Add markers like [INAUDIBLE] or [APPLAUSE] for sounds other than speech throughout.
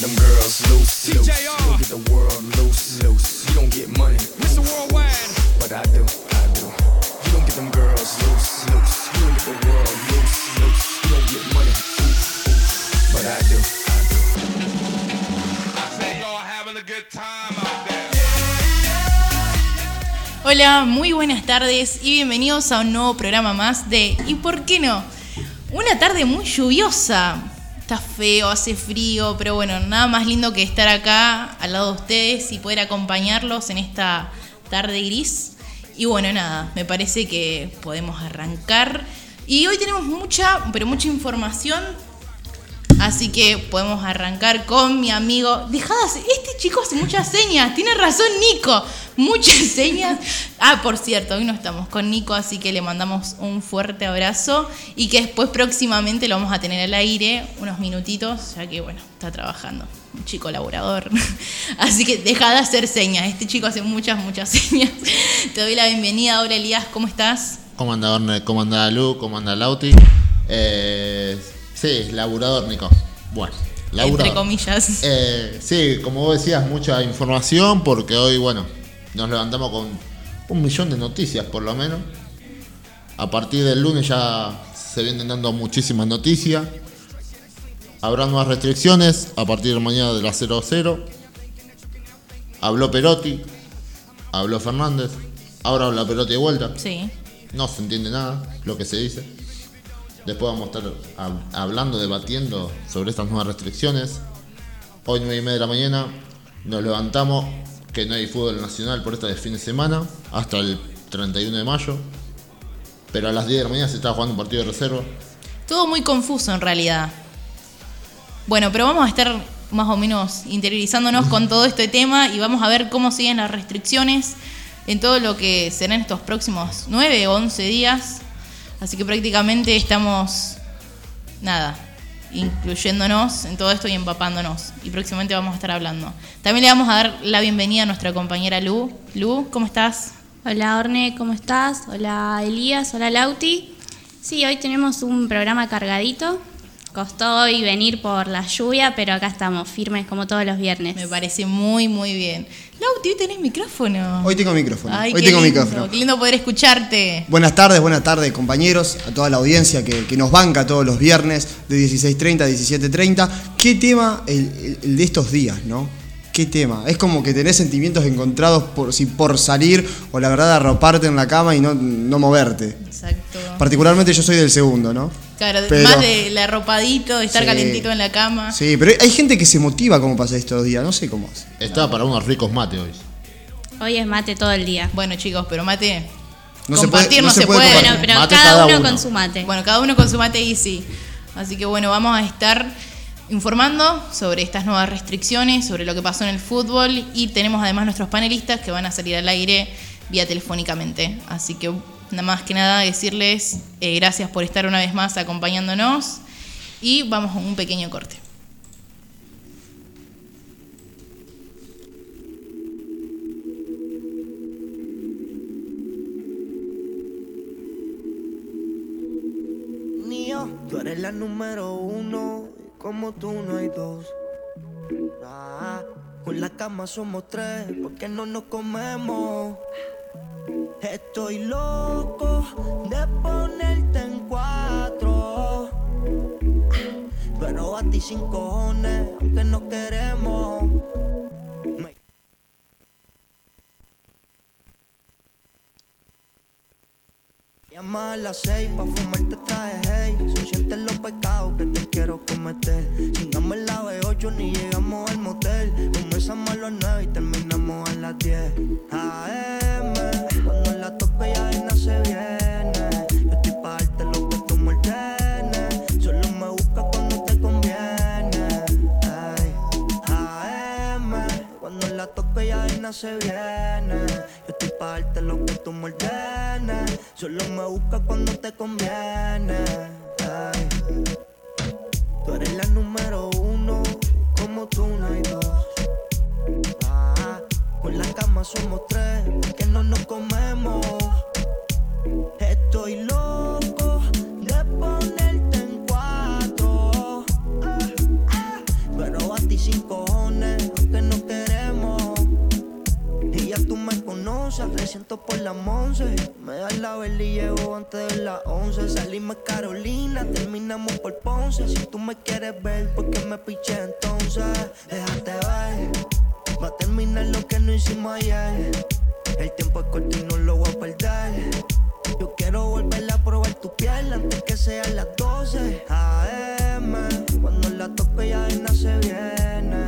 them girls loose, loose. You don't get the world loose, loose. You don't get money, Mr. Worldwide. But I do, I do. You don't get them girls loose, loose. You don't get the world loose, loose. You don't get money, oof, oof. But I do, I do. I say y'all having a good time out there. Hola, muy buenas tardes y bienvenidos a un nuevo programa más de ¿Y por qué no? Una tarde muy lluviosa. Está feo, hace frío, pero bueno, nada más lindo que estar acá al lado de ustedes y poder acompañarlos en esta tarde gris. Y bueno, nada, me parece que podemos arrancar. Y hoy tenemos mucha, pero mucha información Así que podemos arrancar con mi amigo. Dejadas, este chico hace muchas señas. Tiene razón Nico. Muchas [LAUGHS] señas. Ah, por cierto, hoy no estamos con Nico, así que le mandamos un fuerte abrazo y que después próximamente lo vamos a tener al aire unos minutitos, ya que bueno, está trabajando. Un chico laborador. [LAUGHS] Así que deja de hacer señas. Este chico hace muchas, muchas [LAUGHS] señas. Te doy la bienvenida. Hola Elías, ¿cómo estás? ¿Cómo anda? ¿Cómo anda Lu? ¿Cómo anda Lauti? Eh, sí, laburador, Nico. Bueno, laburador. Entre comillas. Eh, sí, como vos decías, mucha información porque hoy, bueno, nos levantamos con un millón de noticias por lo menos. A partir del lunes ya se vienen dando muchísimas noticias. Habrá nuevas restricciones a partir de mañana de las 0 0. Habló Perotti, habló Fernández, ahora habla Perotti de vuelta. Sí. No se entiende nada lo que se dice. Después vamos a estar hab- hablando, debatiendo sobre estas nuevas restricciones. Hoy 9 y media de la mañana nos levantamos que no hay fútbol nacional por este fin de semana hasta el 31 de mayo. Pero a las 10 de la mañana se está jugando un partido de reserva. Todo muy confuso en realidad. Bueno, pero vamos a estar más o menos interiorizándonos con todo este tema y vamos a ver cómo siguen las restricciones en todo lo que serán estos próximos 9 o 11 días. Así que prácticamente estamos, nada, incluyéndonos en todo esto y empapándonos. Y próximamente vamos a estar hablando. También le vamos a dar la bienvenida a nuestra compañera Lu. Lu, ¿cómo estás? Hola Orne, ¿cómo estás? Hola Elías, hola Lauti. Sí, hoy tenemos un programa cargadito. Costó hoy venir por la lluvia, pero acá estamos, firmes como todos los viernes. Me parece muy, muy bien. Lauti, hoy tenés micrófono. Hoy tengo micrófono. Ay, Hoy qué tengo lindo, micrófono. Qué lindo poder escucharte. Buenas tardes, buenas tardes compañeros, a toda la audiencia que, que nos banca todos los viernes de 16.30 a 17.30. ¿Qué tema el, el- el de estos días, no? ¿Qué tema? Es como que tenés sentimientos encontrados por si por salir o la verdad arroparte en la cama y no, no moverte. Exacto. Particularmente yo soy del segundo, ¿no? Claro, Pero- más del arropadito, de estar Sí. calentito en la cama. Sí, pero hay gente que se motiva como pasa estos días, no sé cómo es. Está para unos ricos mates hoy. Hoy es mate todo el día. Bueno, chicos, pero mate. No se compartir puede- no no se se puede. Bueno, pero Mate cada, cada uno, uno. con su mate. Bueno, cada uno con su mate y sí. Así que bueno, vamos a estar informando sobre estas nuevas restricciones, sobre lo que pasó en el fútbol y tenemos además nuestros panelistas que van a salir al aire vía telefónicamente. Así que nada más que nada decirles eh, gracias por estar una vez más acompañándonos y vamos con un pequeño corte. Tú eres la número uno, como tú no hay dos. Ah, con la cama somos tres, porque no nos comemos. Estoy loco de ponerte en cuatro. Pero a ti sin cojones, aunque no queremos. Llama a las seis pa' fumarte traje hey Se sienten los pecados que te quiero cometer. Chingamos el la B8 ni llegamos al motel. Comenzamos a las nueve y terminamos a las 10 AM Cuando la tope ya no se viene. Yo estoy pa' darte lo que tú me ordenes. Solo me buscas cuando te conviene Ay, AM Cuando la toque ya no se viene pa' darte lo que tú me ordenes Solo me buscas cuando te conviene. Tú eres la número uno Como tú no hay dos. Ah, Con la cama somos tres Que no nos comemos. Estoy loco dar la vela y llego antes de las 11. Salimos Carolina, terminamos por Ponce. Si tú me quieres ver, ¿por qué me piché entonces? Déjate ver, va a terminar lo que no hicimos ayer. El tiempo es corto y no lo voy a perder. Yo quiero volver a probar tu piel antes que sean las 12 AM. Cuando la tope ya no se viene.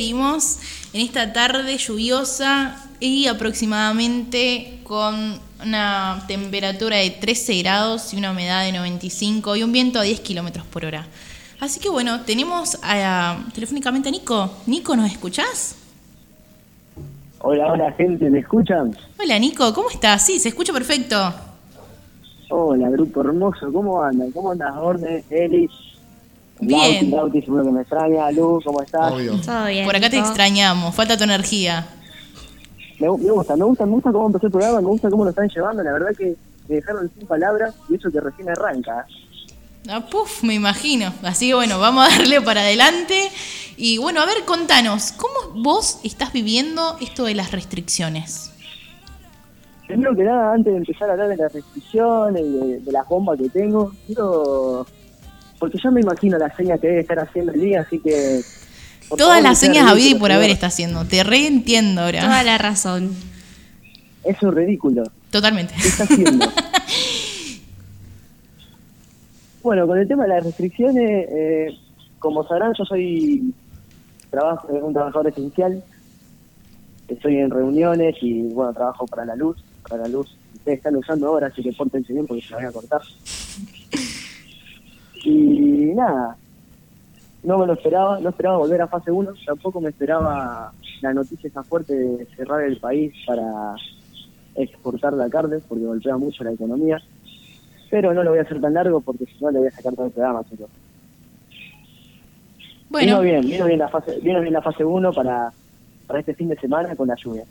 Seguimos en esta tarde lluviosa y aproximadamente con una temperatura de 13 grados y una humedad de 95 y un viento a 10 kilómetros por hora. Así que bueno, tenemos a- telefónicamente a Nico. Nico, ¿nos escuchás? Hola, hola gente, ¿me escuchan? Hola Nico, ¿cómo estás? Sí, se escucha perfecto. Hola, grupo hermoso, ¿cómo andan? ¿Cómo andas, Orde, Elis? Bien. Lauti, seguro que me extraña. Lu, ¿cómo estás? Obvio. Todo bien. Por acá te extrañamos, falta tu energía. Me, me gusta, me gusta, me gusta cómo empezó el programa, me gusta cómo lo están llevando. La verdad que me dejaron sin palabras y eso que recién arranca. Ah, puf, me imagino. Así que bueno, vamos a darle para adelante. Y bueno, a ver, contanos, ¿cómo vos estás viviendo esto de las restricciones? Primero que nada, antes de empezar a hablar de las restricciones y de, de las bombas que tengo, quiero... Porque yo me imagino las señas que debe estar haciendo el día, así que... Todas favor, las señas a vida y por haber está haciendo. Te reentiendo Toda ahora. la razón. Eso es ridículo. Totalmente. ¿Qué está haciendo? [LAUGHS] bueno, con el tema de las restricciones, eh, como sabrán, yo soy trabajo, un trabajador esencial. Estoy en reuniones y, bueno, trabajo para la luz. Para la luz. Ustedes están usando ahora, así que pórtense bien porque se la voy a cortar. Y nada, no me lo esperaba, no esperaba volver a fase 1, tampoco me esperaba la noticia esa fuerte de cerrar el país para exportar la carne, porque golpea mucho la economía. Pero no lo voy a hacer tan largo porque si no le voy a sacar todo el programa, chicos. Bueno, Vino bien, vino bien la fase, vino bien la fase 1 para, para este fin de semana con la lluvia.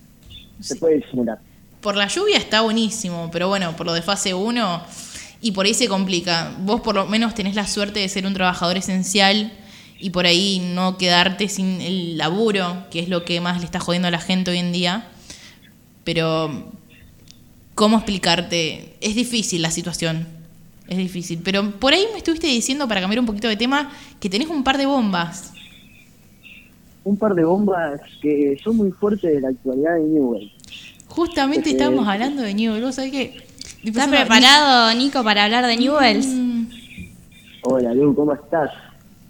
Se puede disimular. por la lluvia está buenísimo, pero bueno, por lo de fase 1 y por ahí se complica. Vos por lo menos tenés la suerte de ser un trabajador esencial y por ahí no quedarte sin el laburo, que es lo que más le está jodiendo a la gente hoy en día. Pero, ¿cómo explicarte? Es difícil la situación. Es difícil. Pero por ahí me estuviste diciendo, para cambiar un poquito de tema, que tenés un par de bombas. Un par de bombas que son muy fuertes de la actualidad de Newell. Justamente Porque- estábamos hablando de Newell. ¿Vos sabés qué? ¿Estás preparado, Nico, para hablar de Newells? Mm, Hola, Lu, ¿cómo estás?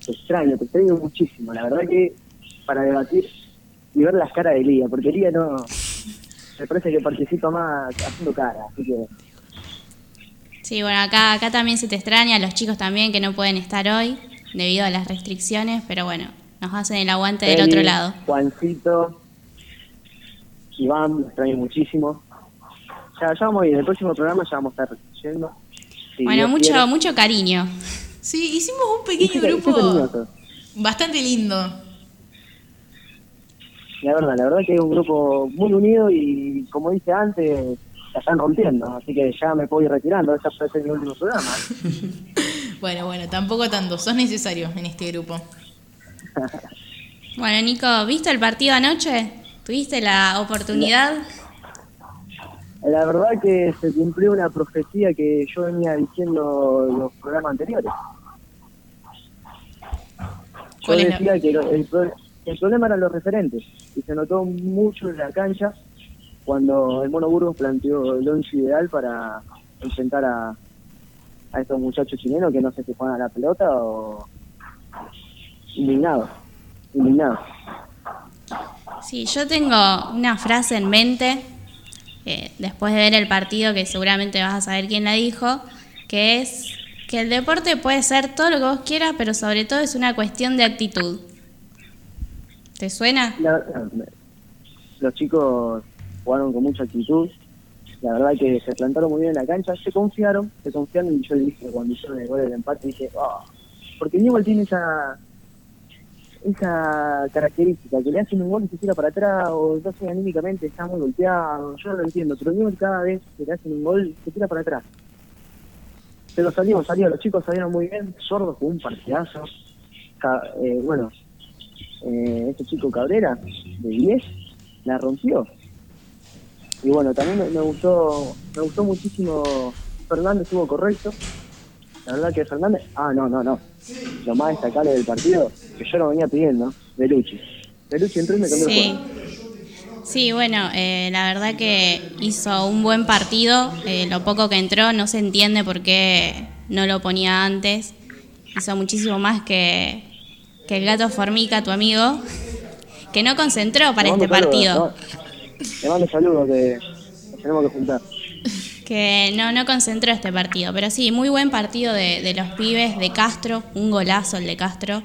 Te extraño, te extraño muchísimo. La verdad que para debatir y ver las caras de Lía, porque Lía no... Me parece que participa más haciendo cara, así que... Sí, bueno, acá, acá también se te extraña, los chicos también que no pueden estar hoy debido a las restricciones, pero bueno, nos hacen el aguante del otro lado. Juancito, Iván, me extraño muchísimo. Ya, ya vamos a ir, en el próximo programa ya vamos a estar yendo. Si bueno, Dios mucho, quiere. mucho cariño. Sí, hicimos un pequeño grupo bastante lindo. La verdad, la verdad que es un grupo muy unido y como dije antes, la están rompiendo, así que ya me puedo ir retirando, ya puede ser mi último programa. [LAUGHS] Bueno, bueno, tampoco tanto. Sos necesario en este grupo. [LAUGHS] Bueno, Nico, ¿viste el partido anoche? ¿Tuviste la oportunidad? La verdad que se cumplió una profecía que yo venía diciendo en los programas anteriores. Yo ¿Cuál es la- decía que el, pro- el problema eran los referentes y se notó mucho en la cancha cuando el Mono Burgos planteó el once ideal para enfrentar a, a estos muchachos chilenos que no sé si juegan a la pelota o, indignado, indignado. Sí, yo tengo una frase en mente, eh, después de ver el partido, que seguramente vas a saber quién la dijo, que es que el deporte puede ser todo lo que vos quieras, pero sobre todo es una cuestión de actitud. ¿Te suena? La- los chicos jugaron con mucha actitud. La verdad que se plantaron muy bien en la cancha, se confiaron, se confiaron y yo le dije cuando hicieron el gol del empate, dije, "Ah", porque Newell tiene esa esa característica, que le hacen un gol y se tira para atrás o sé, anímicamente está muy golpeado, yo lo entiendo, pero Newell cada vez que le hacen un gol se tira para atrás. Pero salimos, salimos, los chicos salieron muy bien, Sordo jugó un partidazo, eh, bueno, eh, este chico Cabrera, de 10, la rompió. Y bueno, también me, gustó me gustó muchísimo, Fernández estuvo correcto. La verdad que Fernández, ah, no, no, no. Lo más destacable del partido, que yo lo venía pidiendo, Belucci. Belucci entró y me cambió el Sí. juego. Sí, bueno, eh, la verdad que hizo un buen partido. eh, lo poco que entró no se entiende por qué no lo ponía antes. Hizo muchísimo más que, que el gato Formica, tu amigo, que no concentró para este partido. ¿no? Le mando saludos que nos tenemos que juntar. Que no, no concentró este partido. Pero sí, muy buen partido de, de los pibes de Castro. Un golazo el de Castro.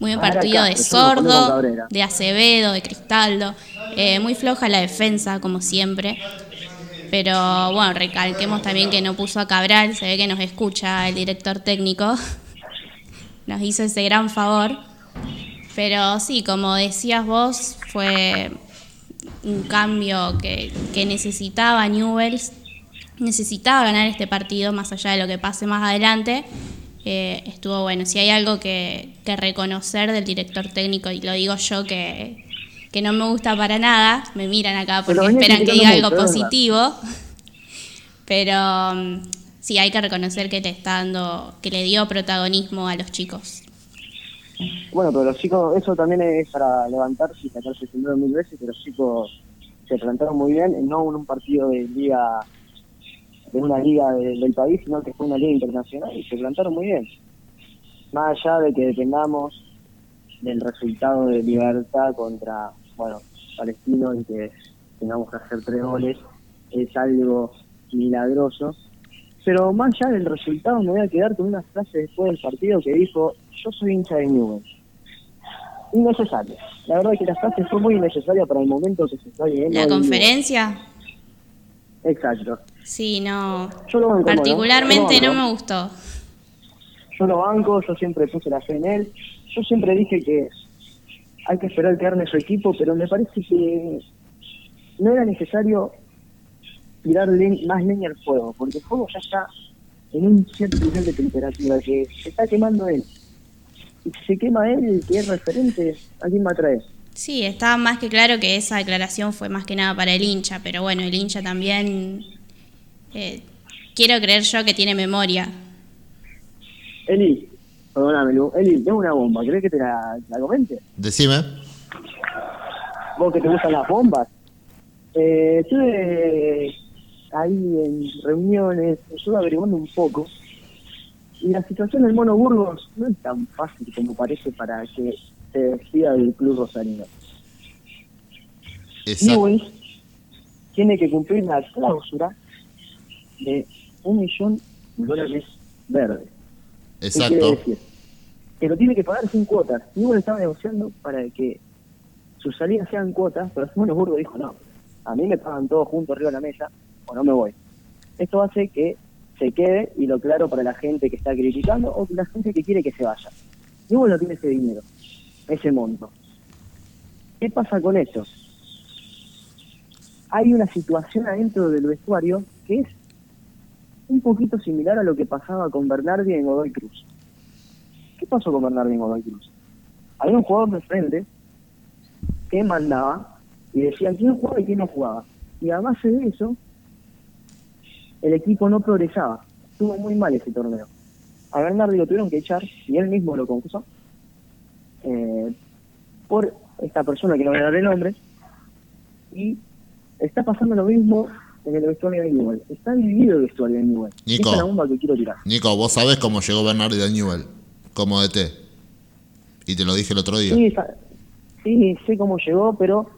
Muy buen Ah, partido de Sordo, de Acevedo, de Cristaldo. Eh, muy floja la defensa, como siempre. Pero bueno, recalquemos también que no puso a Cabral. Se ve que nos escucha el director técnico. [LAUGHS] Nos hizo ese gran favor. Pero sí, como decías vos, fue un cambio que, que necesitaba Newells. Necesitaba ganar este partido, más allá de lo que pase más adelante. Eh, estuvo bueno. Si hay algo que, que reconocer del director técnico, y lo digo yo que, que no me gusta para nada, me miran acá porque Pero esperan que diga algo positivo. Pero mm, sí, hay que reconocer que le está dando, que le dio protagonismo a los chicos. Bueno, pero los chicos, eso también es para levantarse y sacarse el mil veces, que los chicos se plantaron muy bien, no en un partido de liga, de una liga de- del país, sino que fue una liga internacional y se plantaron muy bien. Más allá de que dependamos del resultado de Libertad contra, bueno, Palestino y que tengamos que hacer tres goles, es algo milagroso. Pero más allá del resultado, me voy a quedar con una frase después del partido que dijo: Yo soy hincha de Newell's. Innecesaria. La verdad que la frase fue muy innecesaria para el momento que se está viviendo. La conferencia, Exacto. Sí, no. Yo lo banco, Particularmente no me gustó. Yo lo banco, yo siempre puse la fe en él. Yo siempre dije que hay que esperar que arme su equipo, pero me parece que no era necesario tirar le- más leña al fuego, porque el fuego ya está en un cierto nivel de temperatura que se está quemando él. Y si se quema él, que es referente, ¿a quién va a traer? Sí, estaba más que claro que esa declaración fue más que nada para el hincha, pero bueno, el hincha también. Eh, quiero creer yo que tiene memoria. Eli, perdóname, Lu. Eli, tengo una bomba, ¿crees que te la, la comente? Decime. vos que te gustan las bombas. Eh, estuve ahí en reuniones, estuve averiguando un poco. Y la situación del Mono Burgos no es tan fácil como parece para que se despida del club rosarino. Newell's tiene que cumplir la cláusula de un millón de dólares verdes. ¿Qué quiere Exacto. decir? Que lo tiene que pagar sin cuotas. Newell estaba negociando para que sus salidas sean cuotas, pero Simón Burgo dijo no. A mí me pagan todos juntos arriba de la mesa o no me voy. Esto hace que se quede y lo claro para la gente que está criticando o la gente que quiere que se vaya. Newell no tiene ese dinero, ese monto. ¿Qué pasa con eso? Hay una situación adentro del vestuario que es un poquito similar a lo que pasaba con Bernardi en Godoy Cruz. ¿Qué pasó con Bernardi en Godoy Cruz? Había un jugador de frente que mandaba y decía quién jugaba y quién no jugaba. Y a base de eso, el equipo no progresaba. Estuvo muy mal ese torneo. A Bernardi lo tuvieron que echar y él mismo lo confesó eh, por esta persona que no voy a dar el nombre. Y está pasando lo mismo en el vestuario de Newell. Está dividido el vestuario de Newell. Nico. Esa es la bomba que quiero tirar. Nico, vos sabés cómo llegó Bernardi de Newell como DT. Y te lo dije el otro día. Sí, sé cómo llegó, pero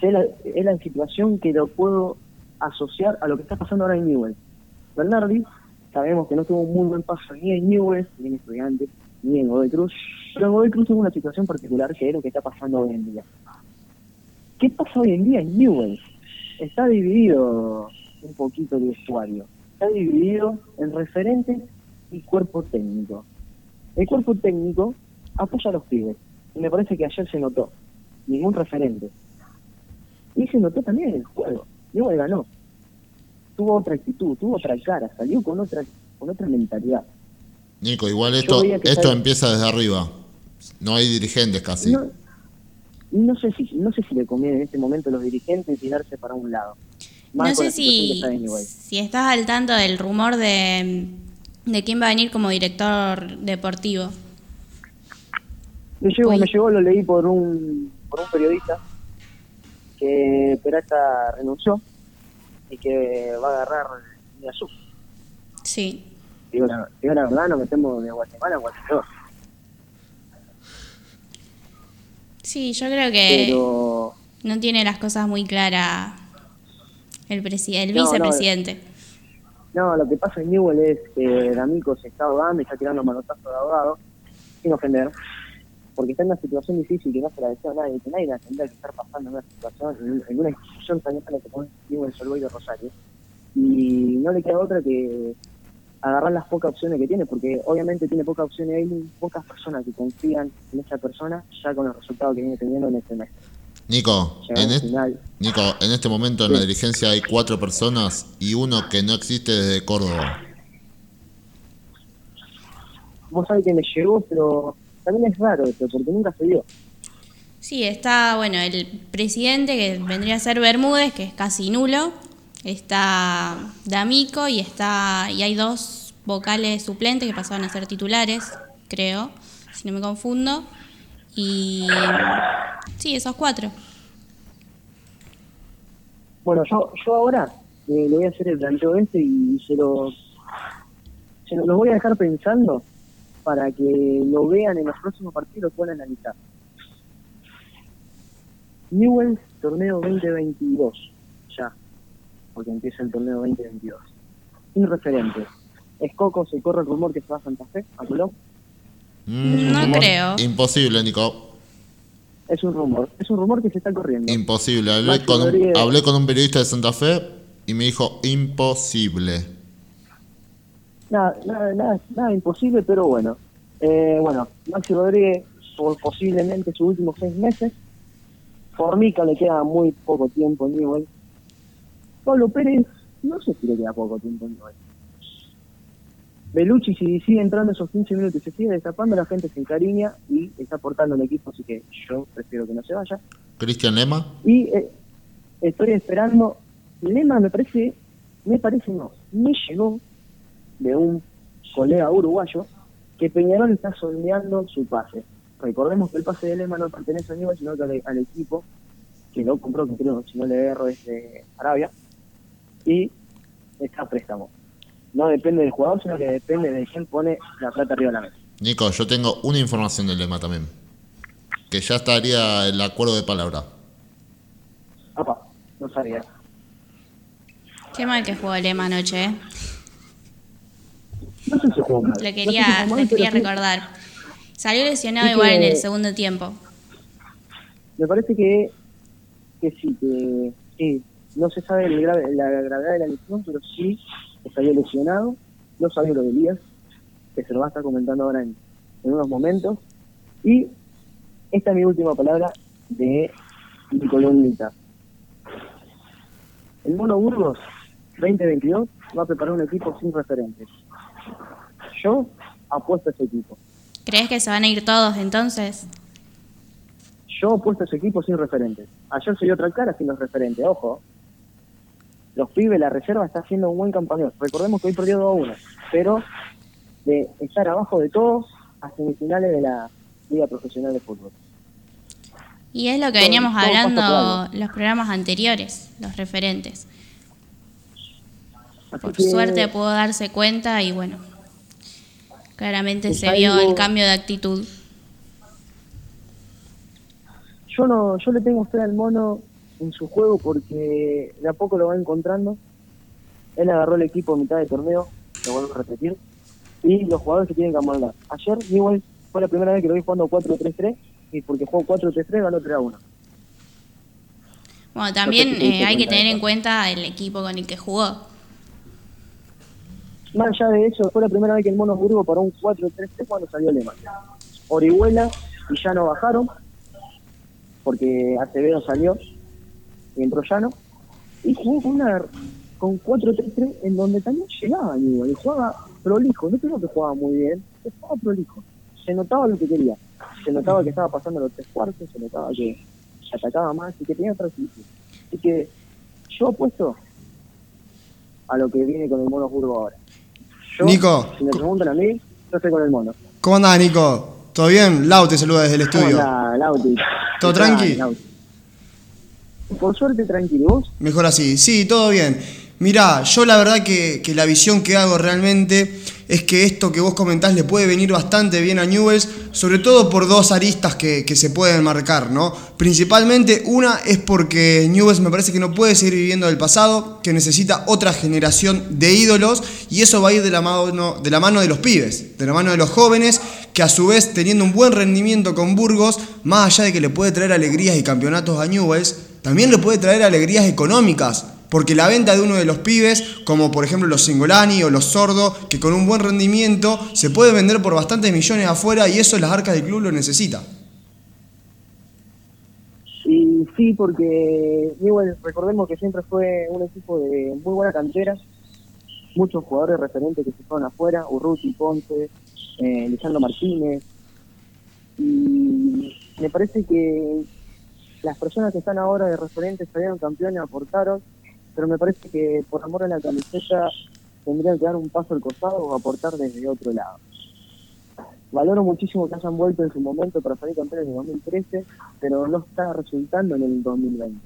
sé la, es la situación que lo puedo asociar a lo que está pasando ahora en Newell. Bernardi, sabemos que no tuvo un muy buen paso ni en Newell, ni en Estudiantes, ni en Godoy Cruz, pero en Godoy Cruz tuvo una situación particular que es lo que está pasando hoy en día. ¿Qué pasa hoy en día en Newell? Está dividido un poquito el vestuario. Está dividido en referentes y cuerpo técnico. El cuerpo técnico apoya a los pibes. Y me parece que ayer se notó. Ningún referente. Y se notó también en el juego. Newell ganó. Tuvo otra actitud, tuvo otra cara, salió con otra con otra mentalidad. Nico, igual esto, esto empieza desde arriba. No hay dirigentes casi. No, no sé si no sé si le conviene en este momento a los dirigentes tirarse para un lado. Más No sé si, si estás al tanto del rumor de, de quién va a venir como director deportivo. Me llegó, me llegó, lo leí por un, por un periodista que Peralta renunció y que va a agarrar mi azul. Sí. Digo la, digo la verdad, nos metemos de Guatemala a Guatemala. Sí, yo creo que Pero no tiene las cosas muy claras el, el No, vicepresidente. no, lo que pasa en Newell es que D'Amico se está ahogando y está tirando manotazos de ahogado, sin ofender, porque está en una situación difícil que no se la desea a nadie, que nadie la tendría que estar pasando en una situación, en, una institución tan como es Newell Solvay de Rosario. Y no le queda otra que agarrar las pocas opciones que tiene, porque obviamente tiene pocas opciones, hay muy pocas personas que confían en esa persona ya con los resultados que viene teniendo en este mes. Nico, en, al est- final. Nico, en este momento en la dirigencia hay cuatro personas y uno que no existe desde Córdoba. Vos sabés que me llegó, pero también es raro esto, porque nunca se dio. Sí, está, bueno, el presidente que vendría a ser Bermúdez, que es casi nulo. Está D'Amico y está y hay dos vocales suplentes que pasaron a ser titulares, creo, si no me confundo. Y sí, esos cuatro. Bueno, yo, yo ahora eh, le voy a hacer el planteo este y se lo, se lo, voy a dejar pensando para que lo vean en los próximos partidos y lo puedan analizar. Newell, torneo 2022, ya, porque empieza el torneo 2022. Sin referentes. Escoco, se corre el rumor que se va a Santa Fe, a Colón. Mm, No creo. Imposible, Nico. Es un rumor, es un rumor que se está corriendo. Imposible. Hablé con, un, hablé con un periodista de Santa Fe y me dijo imposible. Nada, nada, nada, nada imposible, pero bueno. Eh, bueno, Maxi Rodríguez, por posiblemente sus últimos seis meses. Formica le queda muy poco tiempo en Newell. Pablo Pérez, no sé si le queda poco tiempo en. Belucci, si sigue entrando esos 15 minutos y se sigue destapando, la gente se encariña y está aportando el equipo, así que yo prefiero que no se vaya. Cristian Lema. Y eh, estoy esperando. Lema me parece, me parece no, me llegó de un colega uruguayo que Peñarol está sondeando su pase. Recordemos que el pase de Lema no pertenece a Newell, sino que al, al equipo que lo compró, que creo, si no le erro, es de Arabia. Y está a préstamo. No depende del jugador, sino que depende de quién pone la plata arriba de la mesa. Nico, yo tengo una información del Lema también. Que ya estaría el acuerdo de palabra. Apa, no sabía. Qué mal que jugó Lema anoche, ¿eh? No sé si jugó mal. Lo No sé si quería, mal, quería recordar. Salió lesionado igual en que- el segundo tiempo. Me parece que, que sí, que sí. No se sabe el grave- la gravedad de la lesión, pero sí estaría lesionado. No sabía lo de Elías, que se lo va a estar comentando ahora en, en unos momentos. Y esta es mi última palabra de mi columnita. El Mono Burgos 2022 va a preparar un equipo sin referentes. Yo apuesto a ese equipo. ¿Crees que se van a ir todos entonces? Yo opuesto a ese equipo sin referentes. Ayer se dio otra cara sin los referentes, ojo. Los pibes, la reserva está haciendo un buen campeonato. Recordemos que hoy perdió 2 a 1, pero de estar abajo de todos a semifinales de la Liga Profesional de Fútbol. Y es lo que veníamos todo hablando los programas anteriores, los referentes. Así Por suerte pudo darse cuenta y bueno, claramente se vio algo- el cambio de actitud. yo no, yo le tengo fe al mono en su juego porque de a poco lo va encontrando. Él agarró el equipo a mitad de torneo, lo vuelvo a repetir, y los jugadores se tienen que amoldar. Ayer Newell fue la primera vez que lo vi jugando 4-3-3 y porque jugó 4-3-3 ganó 3-1. Bueno, también No eh, hay que tener en cuenta el equipo con el que jugó. Más allá de eso, fue la primera vez que el Mono Burgo paró un 4-3-3 cuando salió Lema. Orihuela y Llano bajaron, porque Acevedo salió y entró Llano. Y jugó con, una, con 4-3-3 en donde también llegaba Aníbal, y jugaba prolijo. No creo que jugaba muy bien, pero jugaba prolijo. Se notaba lo que quería. Se notaba que estaba pasando los tres cuartos, se notaba que atacaba más y que tenía actitud. Así que yo apuesto a lo que viene con el Mono Burgo ahora. Yo, Nico. Si me preguntan a mí, yo estoy con el mono. ¿Cómo andás, Nico? ¿Todo bien? Lau te saluda desde el estudio. Hola, Lauti. ¿Todo ¿Qué tal, tranqui? Lauti? Por suerte, tranquilo. ¿Y ¿Vos? Mejor así. Sí, todo bien. Mirá, yo la verdad que, la visión que hago realmente es que esto que vos comentás le puede venir bastante bien a Newells, sobre todo por dos aristas que, que se pueden marcar, ¿no? Principalmente una es porque Newells me parece que no puede seguir viviendo del pasado, que necesita otra generación de ídolos y eso va a ir de la mano de, la mano de los pibes, de la mano de los jóvenes, que a su vez teniendo un buen rendimiento con Burgos, más allá de que le puede traer alegrías y campeonatos a Newells, también le puede traer alegrías económicas, porque la venta de uno de los pibes, como por ejemplo los Singolani o los Sordo, que con un buen rendimiento se puede vender por bastantes millones afuera y eso las arcas del club lo necesita. Y sí, porque Newell, recordemos que siempre fue un equipo de muy buena cantera. Muchos jugadores referentes que se fueron afuera, Urruti, Ponce, eh, Lisandro Martínez. Y me parece que las personas que están ahora de referentes salieron campeones, aportaron, pero me parece que por amor a la camiseta tendrían que dar un paso al costado o aportar desde otro lado. Valoro muchísimo que hayan vuelto en su momento para salir campeones en el 2013, pero no está resultando en el 2020,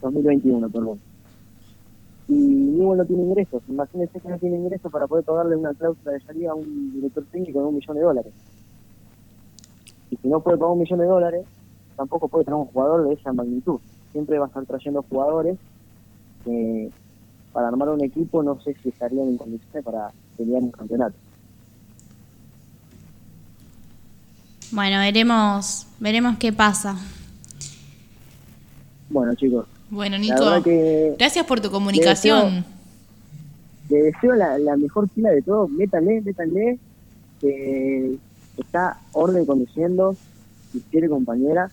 2021, perdón. Y Newell no tiene ingresos, imagínense que no tiene ingresos para poder pagarle una cláusula de salida a un director técnico de un millón de dólares. Y si no puede pagar un millón de dólares, tampoco puede tener un jugador de esa magnitud. Siempre va a estar trayendo jugadores que para armar un equipo no sé si estarían en condiciones para pelear un campeonato. Bueno, veremos, veremos qué pasa. Bueno, chicos, Bueno, Nico, que gracias por tu comunicación. le deseo la, la mejor pila de todo. Métanle, métanle, que está orden conduciendo, si quiere compañera.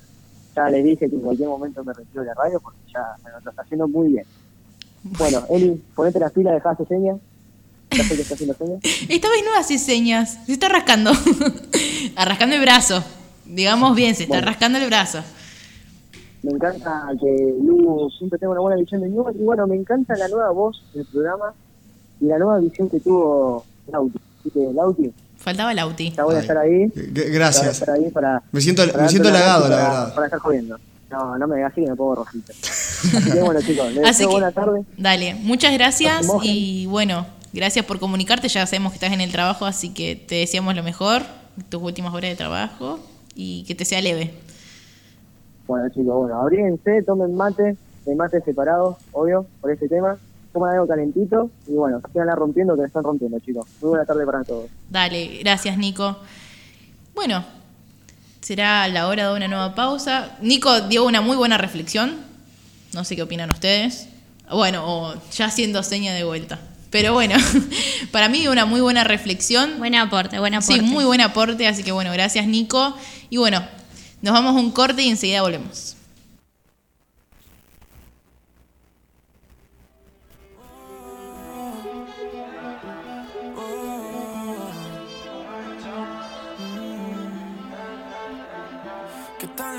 Ya les dije que en cualquier momento me retiro de la radio porque ya me lo está haciendo muy bien. Bueno, Eli, ponete la pila, dejá hacer señas. Ya sé que está haciendo señas. [LAUGHS] Esta vez no hace señas, se está rascando. [LAUGHS] Arrascando el brazo. Digamos bien, se está Bueno. rascando el brazo. Me encanta que Lu siempre tenga una buena visión de Newell. Y bueno, me encanta la nueva voz del programa y la nueva visión que tuvo Lauti. Así que, Lauti, Faltaba el Auti. ya voy a Ay, estar ahí. G- Ya voy a Gracias. estar ahí para. Me siento, para me siento halagado, la verdad. Para estar jodiendo. No, no me digas así que me pongo rojito. Así que bueno, chicos, les Así deseo que, buena tarde. dale, muchas gracias y bueno, gracias por comunicarte. Ya sabemos que estás en el trabajo, así que te deseamos lo mejor, tus últimas horas de trabajo y que te sea leve. Bueno, chicos, bueno, abríense, tomen mate, de mate separados, obvio, por este tema. Tomen algo calentito y bueno, sigan rompiendo que la están rompiendo, chicos. Muy buena tarde para todos. Dale, gracias Nico. Bueno, será la hora de una nueva pausa. Nico dio una muy buena reflexión. No sé qué opinan ustedes. Bueno, o ya haciendo seña de vuelta. Pero bueno, [LAUGHS] para mí una muy buena reflexión. Buen aporte, buen aporte. Sí, muy buen aporte, así que bueno, gracias Nico. Y bueno, nos vamos a un corte y enseguida volvemos.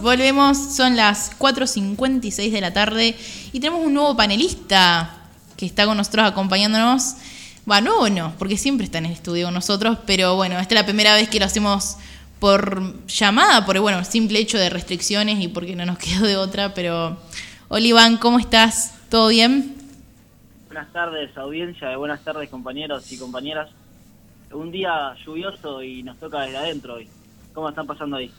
volvemos. Son las 4.56 de la tarde y tenemos un nuevo panelista que está con nosotros acompañándonos. Bueno, no, porque siempre está en el estudio con nosotros, pero bueno, esta es la primera vez que lo hacemos por llamada, por bueno, simple hecho de restricciones y porque no nos [LAUGHS] quedó de otra, pero Oliván, ¿cómo estás? ¿Todo bien? Buenas tardes, audiencia, buenas tardes, compañeros y compañeras. Un día lluvioso y nos toca desde adentro hoy. ¿Cómo están pasando ahí?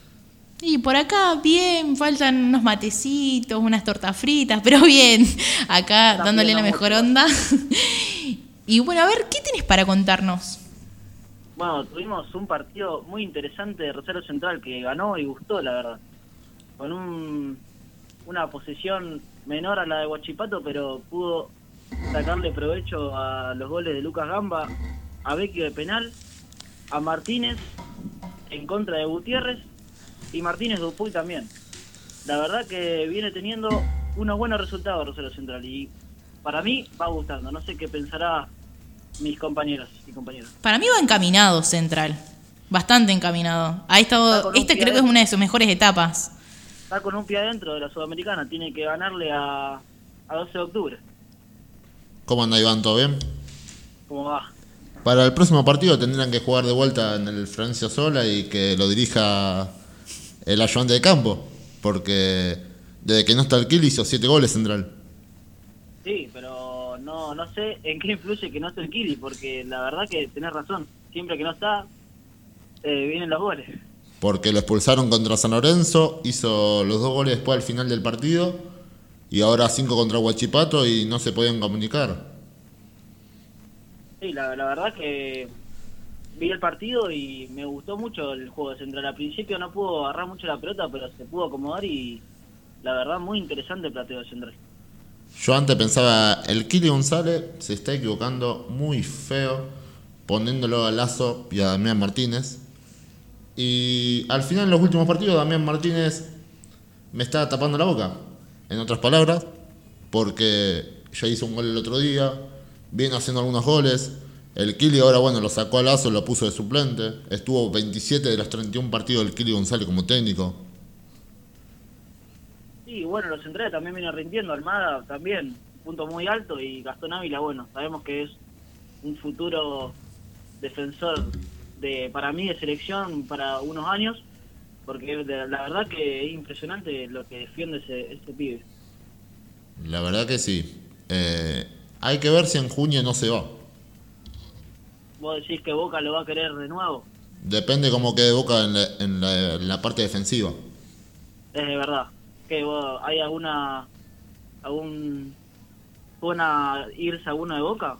Y por acá bien, faltan unos matecitos, unas tortas fritas, [LAUGHS] pero bien, acá dándole la mejor mucho. onda. [LAUGHS] y bueno, a ver, ¿qué tenés para contarnos? Bueno, tuvimos un partido muy interesante de Rosario Central que ganó y gustó, la verdad. Con un, una posesión menor a la de Huachipato, pero pudo sacarle provecho a los goles de Lucas Gamba, a Vecchio de penal, a Martínez en contra de Gutiérrez y Martínez Dupuy también. La verdad que viene teniendo unos buenos resultados Rosario Central y para mí va gustando. No sé qué pensará mis compañeros y compañeras. Para mí va encaminado Central, bastante encaminado. Ha estado, este creo que es una de sus mejores etapas. Está con un pie adentro de la Sudamericana, tiene que ganarle a, a 12 de octubre. ¿Cómo anda Iván? ¿Todo bien? ¿Cómo va? Para el próximo partido tendrán que jugar de vuelta en el Francia Sola y que lo dirija el ayudante de campo. Porque desde que no está el Kill hizo 7 goles central. Sí, pero no no sé en qué influye que no esté el Kili, porque la verdad que tenés razón. Siempre que no está, eh, vienen los goles. Porque lo expulsaron contra San Lorenzo, hizo los dos goles después al final del partido. Y ahora 5 contra Huachipato y no se podían comunicar. Sí, la, la verdad que vi el partido y me gustó mucho el juego de Central. Al principio no pudo agarrar mucho la pelota, pero se pudo acomodar y la verdad muy interesante el plateo de Central. Yo antes pensaba, el Kili González se está equivocando muy feo poniéndolo a Lazo y a Damián Martínez. Y al final en los últimos partidos Damián Martínez me está tapando la boca, en otras palabras, porque ya hizo un gol el otro día, viene haciendo algunos goles. El Kili ahora, bueno, lo sacó a Lazo, lo puso de suplente. Estuvo 27 de los 31 partidos del Kili González como técnico. Sí, bueno, los centrales también viene rindiendo, Almada también, punto muy alto y Gastón Ávila, bueno, sabemos que es un futuro defensor de para mí de selección para unos años, porque la verdad que es impresionante lo que defiende ese, ese pibe. La verdad que sí. Eh, hay que ver si en junio no se va. Vos decís que Boca lo va a querer de nuevo, Depende cómo quede Boca en la, en la- en la parte defensiva. es de verdad. que vos, ¿Hay alguna, algún, buena irse a uno de Boca?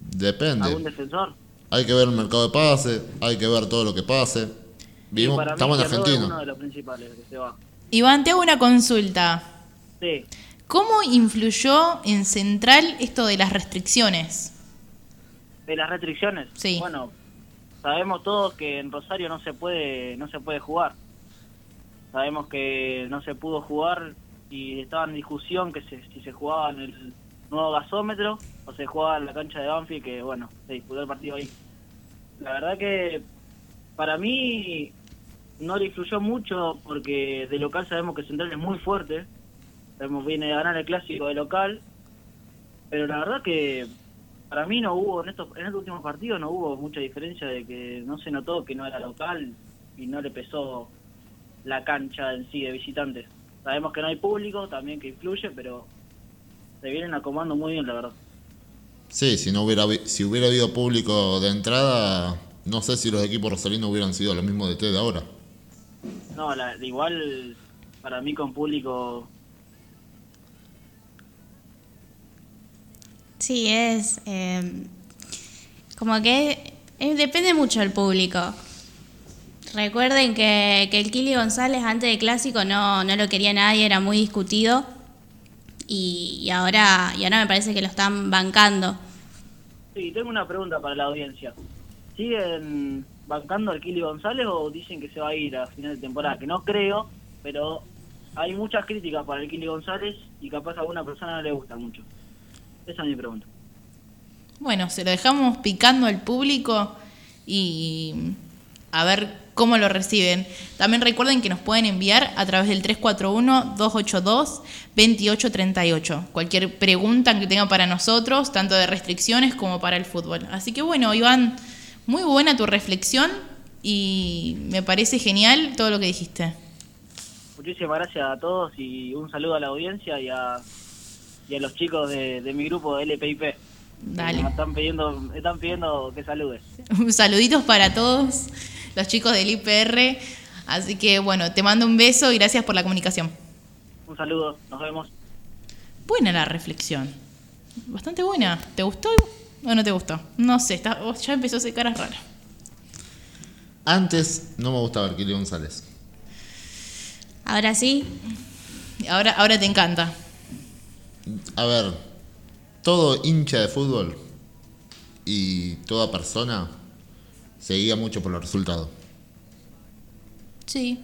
Depende. ¿Algún defensor? Hay que ver el mercado de pase, hay que ver todo lo que pase. Vivimos, estamos en es Argentina. uno de los principales que se va. Iván, te hago una consulta. Sí. ¿Cómo influyó en Central esto de las restricciones? De las restricciones. Sí. bueno sabemos todos que en Rosario no se puede no se puede jugar. Sabemos que no se pudo jugar y estaba en discusión que se- si se jugaba en el nuevo gasómetro o se jugaba en la cancha de Banfield que bueno se disputó el partido ahí. La verdad que para mí no le influyó mucho porque de local sabemos que Central es muy fuerte. Sabemos viene a ganar el clásico de local. Pero la verdad que para mí no hubo, en estos, en estos últimos partidos no hubo mucha diferencia de que no se notó que no era local y no le pesó la cancha en sí de visitantes. Sabemos que no hay público, también que influye, pero se vienen acomodando muy bien, la verdad. Sí, si no hubiera si hubiera habido público de entrada, no sé si los equipos rosarinos hubieran sido los mismos de T de ahora. No, la, igual para mí con público Sí, es eh, como que eh, depende mucho del público. Recuerden que, que el Kili González antes de clásico no, no lo quería nadie, era muy discutido y, y ahora y ahora me parece que lo están bancando. Sí, tengo una pregunta para la audiencia. ¿Siguen bancando al Kili González o dicen que se va a ir a final de temporada? Que no creo, pero hay muchas críticas para el Kili González y capaz a alguna persona no le gusta mucho. Esa es mi pregunta. Bueno, se lo dejamos picando al público y a ver cómo lo reciben. También recuerden que nos pueden enviar a través del 341-282-2838. Cualquier pregunta que tengan para nosotros, tanto de restricciones como para el fútbol. Así que bueno, Iván, muy buena tu reflexión y me parece genial todo lo que dijiste. Muchísimas gracias a todos y un saludo a la audiencia y a, y a los chicos de, de mi grupo de LPIP. Dale. Me están pidiendo, me están pidiendo que saludes. [LAUGHS] Saluditos para todos los chicos del IPR. Así que bueno, te mando un beso y gracias por la comunicación. Un saludo, nos vemos. Buena la reflexión. Bastante buena. ¿Te gustó o no te gustó? No sé, está, oh, ya empezó a hacer caras raras. Antes no me gustaba Arquilio González. Ahora sí, Ahora, ahora te encanta. A ver, todo hincha de fútbol y toda persona se guía mucho por los resultados. Sí.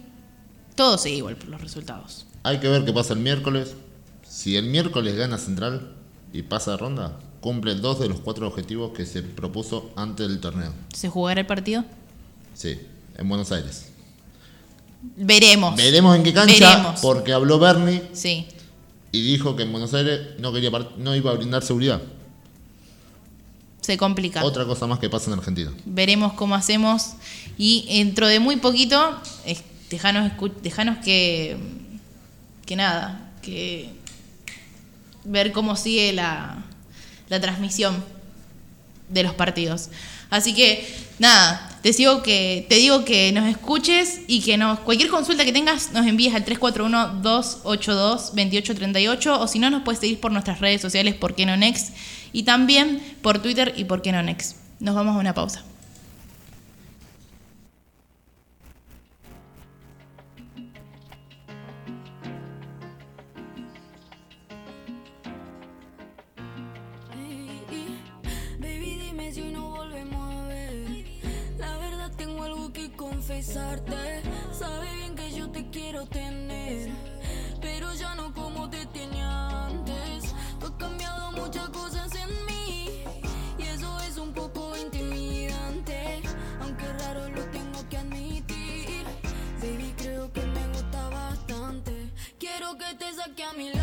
Todo sigue igual por los resultados. Hay que ver qué pasa el miércoles. Si el miércoles gana Central y pasa de ronda, cumple dos de los cuatro objetivos que se propuso antes del torneo. ¿Se jugará el partido? Sí, en Buenos Aires. Veremos. Veremos en qué cancha, Veremos. porque habló Bernie Sí. Y dijo que en Buenos Aires no, quería no iba a brindar seguridad. Se complica. Otra cosa más que pasa en Argentina. Veremos cómo hacemos. Y dentro de muy poquito, es- dejanos, dejanos que. que nada. Que. ver cómo sigue la, la transmisión de los partidos. Así que, nada, te, sigo que, te digo que nos escuches y que nos, cualquier consulta que tengas nos envíes al 341-282-2838 o si no nos puedes seguir por nuestras redes sociales, por qué no Next, y también por Twitter y por qué no Next. Nos vamos a una pausa. Confesarte. Sabe bien que yo te quiero tener, pero ya no como te tenía antes. Tú has cambiado muchas cosas en mí y eso es un poco intimidante, aunque raro lo tengo que admitir. Baby, creo que me gusta bastante. Quiero que te saque a mi lado.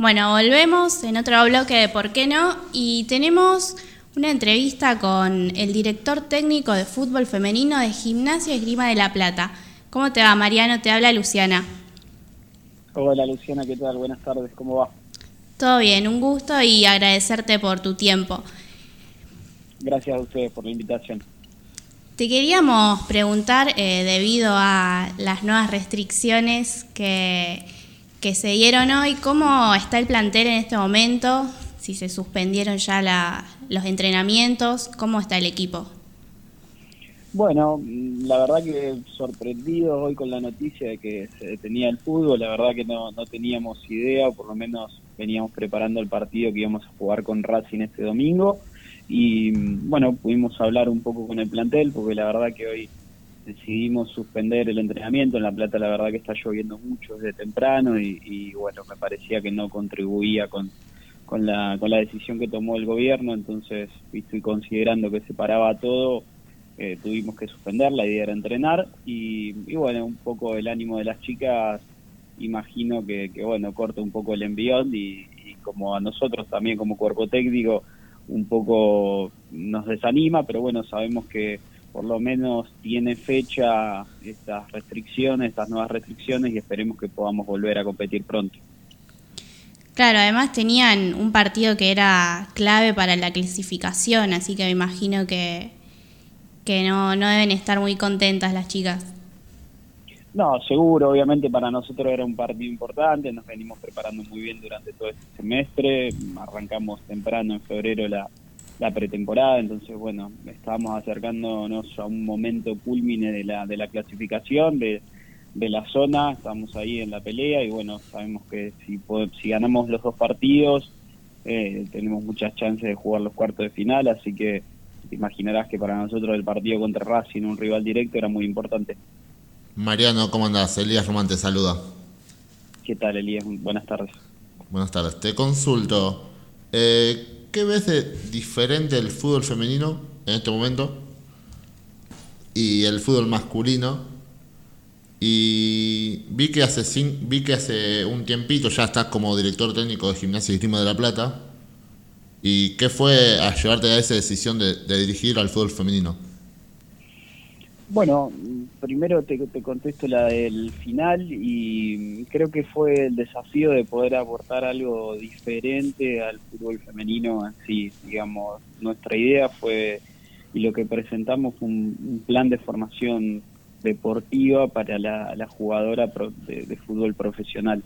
Bueno, volvemos en otro bloque de ¿Por qué no? Y tenemos una entrevista con el director técnico de fútbol femenino de Gimnasia Esgrima de La Plata. ¿Cómo te va, Mariano? Te habla Luciana. Hola Luciana, ¿qué tal? Buenas tardes, ¿cómo va? Todo bien, un gusto y agradecerte por tu tiempo. Gracias a ustedes por la invitación. Te queríamos preguntar, eh, debido a las nuevas restricciones que, que se dieron hoy, ¿cómo está el plantel en este momento? Si se suspendieron ya la- los entrenamientos, ¿cómo está el equipo? Bueno, la verdad que sorprendido hoy con la noticia de que se detenía el fútbol, la verdad que no, no teníamos idea, por lo menos veníamos preparando el partido que íbamos a jugar con Racing este domingo y bueno, pudimos hablar un poco con el plantel porque la verdad que hoy decidimos suspender el entrenamiento, en La Plata la verdad que está lloviendo mucho desde temprano y, bueno, me parecía que no contribuía con, con, la, con la decisión que tomó el gobierno, entonces estoy considerando que se paraba todo eh, tuvimos que suspender, la idea era entrenar y, y bueno, un poco el ánimo de las chicas, imagino que, que bueno, corta un poco el envión y, y como a nosotros también como cuerpo técnico un poco nos desanima, pero bueno, sabemos que por lo menos tiene fecha estas restricciones, estas nuevas restricciones y esperemos que podamos volver a competir pronto. Claro, además tenían un partido que era clave para la clasificación, así que me imagino que, que no, no deben estar muy contentas las chicas. No, seguro, obviamente para nosotros era un partido importante, nos venimos preparando muy bien durante todo este semestre, arrancamos temprano en febrero la, la pretemporada, entonces bueno, estábamos acercándonos a un momento culmine de la, de la clasificación, de, de la zona, estamos ahí en la pelea y bueno, sabemos que si, si ganamos los dos partidos eh, tenemos muchas chances de jugar los cuartos de final, así que te imaginarás que para nosotros el partido contra Racing, un rival directo, era muy importante. Mariano, ¿cómo andás? Elías Román te saluda. ¿Qué tal, Elías? Buenas tardes. Buenas tardes. Te consulto. eh, ¿Qué ves de diferente el fútbol femenino en este momento? Y el fútbol masculino. Y vi que hace vi que hace un tiempito ya estás como director técnico de Gimnasia y Esgrima de la Plata. ¿Y qué fue a llevarte a esa decisión de, de dirigir al fútbol femenino? Bueno, primero te, te contesto la del final y creo que fue el desafío de poder aportar algo diferente al fútbol femenino en sí. Digamos, nuestra idea fue, y lo que presentamos fue un, plan de formación deportiva para la, la jugadora pro- de, de fútbol profesional.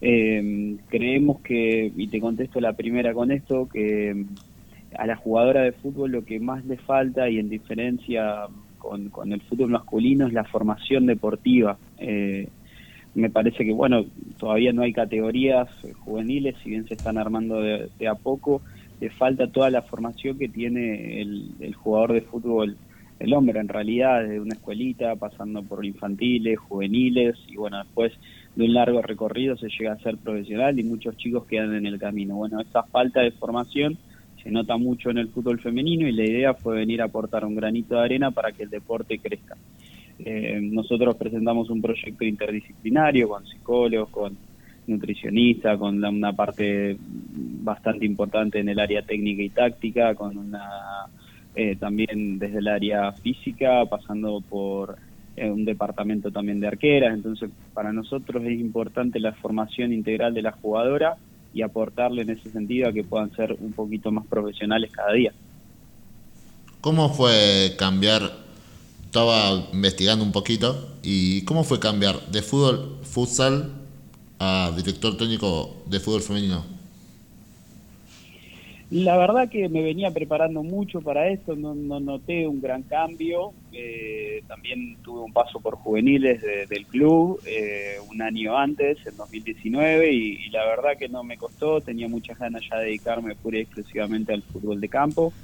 Eh, creemos que, y te contesto la primera con esto, que a la jugadora de fútbol lo que más le falta y en diferencia con, con el fútbol masculino es la formación deportiva. Eh, me parece que, bueno, todavía no hay categorías eh, juveniles, si bien se están armando de, de a poco, le falta toda la formación que tiene el, el jugador de fútbol, el hombre en realidad, desde una escuelita, pasando por infantiles, juveniles, y bueno, después de un largo recorrido se llega a ser profesional y muchos chicos quedan en el camino. Bueno, esa falta de formación se nota mucho en el fútbol femenino y la idea fue venir a aportar un granito de arena para que el deporte crezca. Eh, nosotros presentamos un proyecto interdisciplinario con psicólogos, con nutricionistas, con una parte bastante importante en el área técnica y táctica, con una eh, también desde el área física, pasando por eh, un departamento también de arqueras. Entonces, para nosotros es importante la formación integral de la jugadora y aportarle en ese sentido a que puedan ser un poquito más profesionales cada día. ¿Cómo fue cambiar? Estaba investigando un poquito. ¿Y cómo fue cambiar de fútbol futsal a director técnico de fútbol femenino? La verdad que me venía preparando mucho para esto, no, no noté un gran cambio. eh, también tuve un paso por juveniles de- del club eh, un año antes, en 2019, y, y la verdad que no me costó. Tenía muchas ganas ya de dedicarme pura y exclusivamente al fútbol de campo.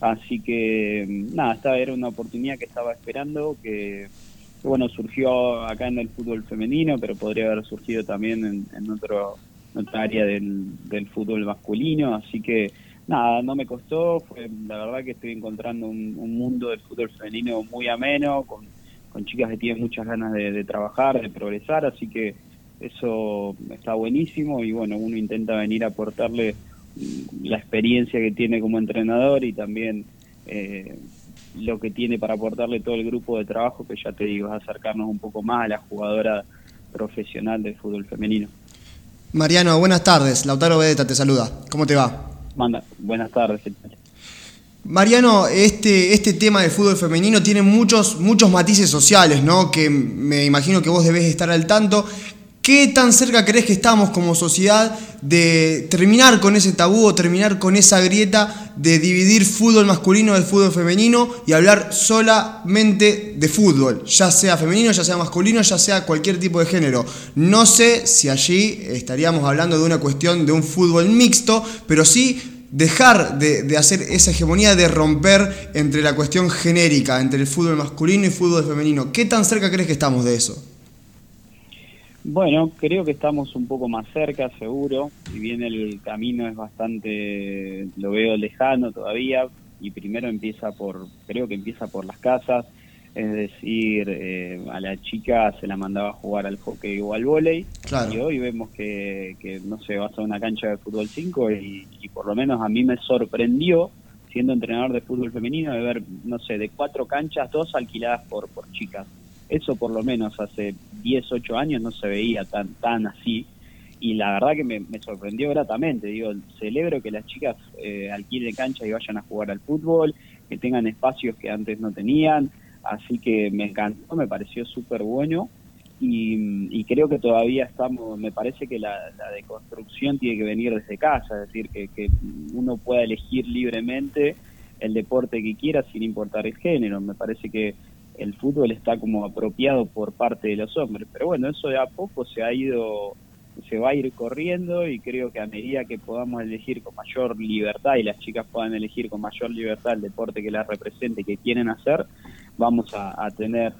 Así que, nada, esta era una oportunidad que estaba esperando, que, bueno, surgió acá en el fútbol femenino, pero podría haber surgido también en, en otro, otra área del, del fútbol masculino. Así que, nada, no me costó. Fue, la verdad que estoy encontrando un, un mundo del fútbol femenino muy ameno, con, con chicas que tienen muchas ganas de, trabajar, de progresar. Así que eso está buenísimo y, bueno, uno intenta venir a aportarle la experiencia que tiene como entrenador y también eh, lo que tiene para aportarle todo el grupo de trabajo, que ya te digo, es acercarnos un poco más a la jugadora profesional del fútbol femenino. Mariano, buenas tardes. Lautaro Vedeta te saluda. ¿Cómo te va? Buenas tardes. Mariano, este, este tema del fútbol femenino tiene muchos, muchos matices sociales, ¿no? Que me imagino que vos debés estar al tanto. ¿Qué tan cerca crees que estamos como sociedad de terminar con ese tabú o terminar con esa grieta de dividir fútbol masculino del fútbol femenino y hablar solamente de fútbol, ya sea femenino, ya sea masculino, ya sea cualquier tipo de género? No sé si allí estaríamos hablando de una cuestión de un fútbol mixto, pero sí dejar de, de, hacer esa hegemonía de romper entre la cuestión genérica, entre el fútbol masculino y fútbol femenino. ¿Qué tan cerca crees que estamos de eso? Bueno, creo que estamos un poco más cerca, seguro. Si bien el camino es bastante, lo veo lejano todavía, y primero empieza por, creo que empieza por las casas, es decir, eh, a la chica se la mandaba a jugar al hockey o al volei, Claro. y hoy vemos que, que, no sé, vas a una cancha de fútbol 5 y, y por lo menos a mí me sorprendió, siendo entrenador de fútbol femenino, de ver, no sé, de cuatro canchas, dos alquiladas por, por chicas. Eso por lo menos hace 10, 8 años no se veía tan, tan así. Y la verdad que me, me sorprendió gratamente. Digo, celebro que las chicas eh, alquilen cancha y vayan a jugar al fútbol, que tengan espacios que antes no tenían. Así que me encantó, me pareció súper bueno. Y, y creo que todavía estamos, me parece que la, la deconstrucción tiene que venir desde casa, es decir, que, que uno pueda elegir libremente el deporte que quiera sin importar el género. Me parece que el fútbol está como apropiado por parte de los hombres. Pero bueno, eso de a poco se ha ido, se va a ir corriendo y creo que a medida que podamos elegir con mayor libertad y las chicas puedan elegir con mayor libertad el deporte que las represente, que quieren hacer, vamos a, tener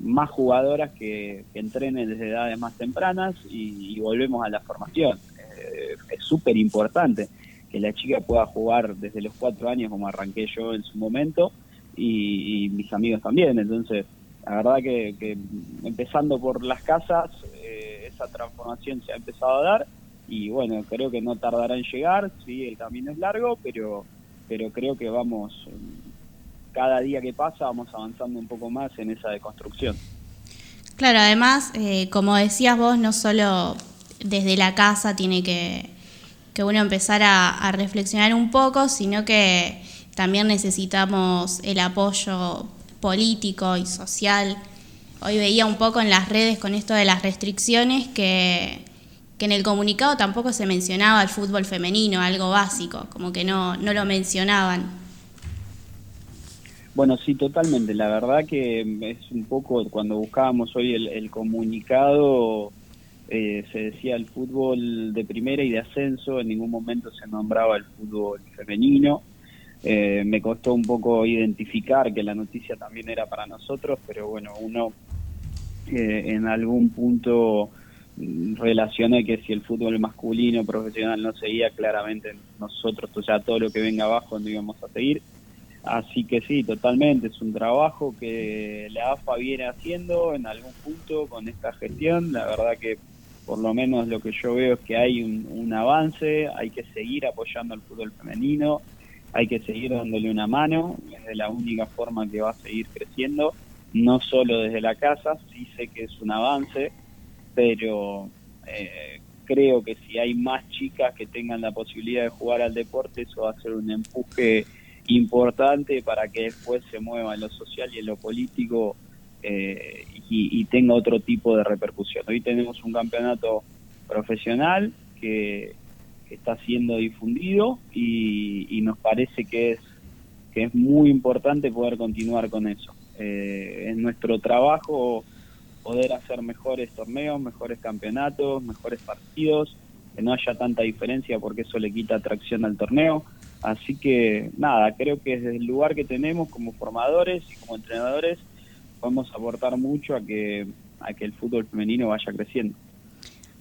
más jugadoras que, entrenen desde edades más tempranas y, y volvemos a la formación. Eh, es súper importante que la chica pueda jugar desde los cuatro años como arranqué yo en su momento y, y mis amigos también. Entonces, la verdad que, empezando por las casas, eh, esa transformación se ha empezado a dar y bueno, creo que no tardará en llegar, sí, el camino es largo, pero, pero creo que vamos, cada día que pasa vamos avanzando un poco más en esa deconstrucción. Claro, además, eh, como decías vos, no solo desde la casa tiene que, que uno empezar a reflexionar un poco, sino que también necesitamos el apoyo político y social. Hoy veía un poco en las redes con esto de las restricciones que, que en el comunicado tampoco se mencionaba el fútbol femenino, algo básico, como que no, no lo mencionaban. Bueno, sí, totalmente. La verdad que es un poco, cuando buscábamos hoy el, comunicado, eh, se decía el fútbol de primera y de ascenso, en ningún momento se nombraba el fútbol femenino. Eh, me costó un poco identificar que la noticia también era para nosotros, pero bueno, uno eh, en algún punto relacioné que si el fútbol masculino profesional no seguía, claramente nosotros, o sea, todo lo que venga abajo no íbamos a seguir. Así que sí, totalmente, es un trabajo que la AFA viene haciendo en algún punto con esta gestión. La verdad que por lo menos lo que yo veo es que hay un, un avance, hay que seguir apoyando al fútbol femenino, hay que seguir dándole una mano, es la única forma que va a seguir creciendo, no solo desde la casa, sí sé que es un avance, pero eh, creo que si hay más chicas que tengan la posibilidad de jugar al deporte, eso va a ser un empuje importante para que después se mueva en lo social y en lo político eh, y, y, tenga otro tipo de repercusión. Hoy tenemos un campeonato profesional que está siendo difundido y, y, nos parece que es que es muy importante poder continuar con eso. Eh, es nuestro trabajo poder hacer mejores torneos, mejores campeonatos, mejores partidos, que no haya tanta diferencia porque eso le quita atracción al torneo. Así que nada, creo que desde el lugar que tenemos como formadores y como entrenadores podemos aportar mucho a que, a que el fútbol femenino vaya creciendo.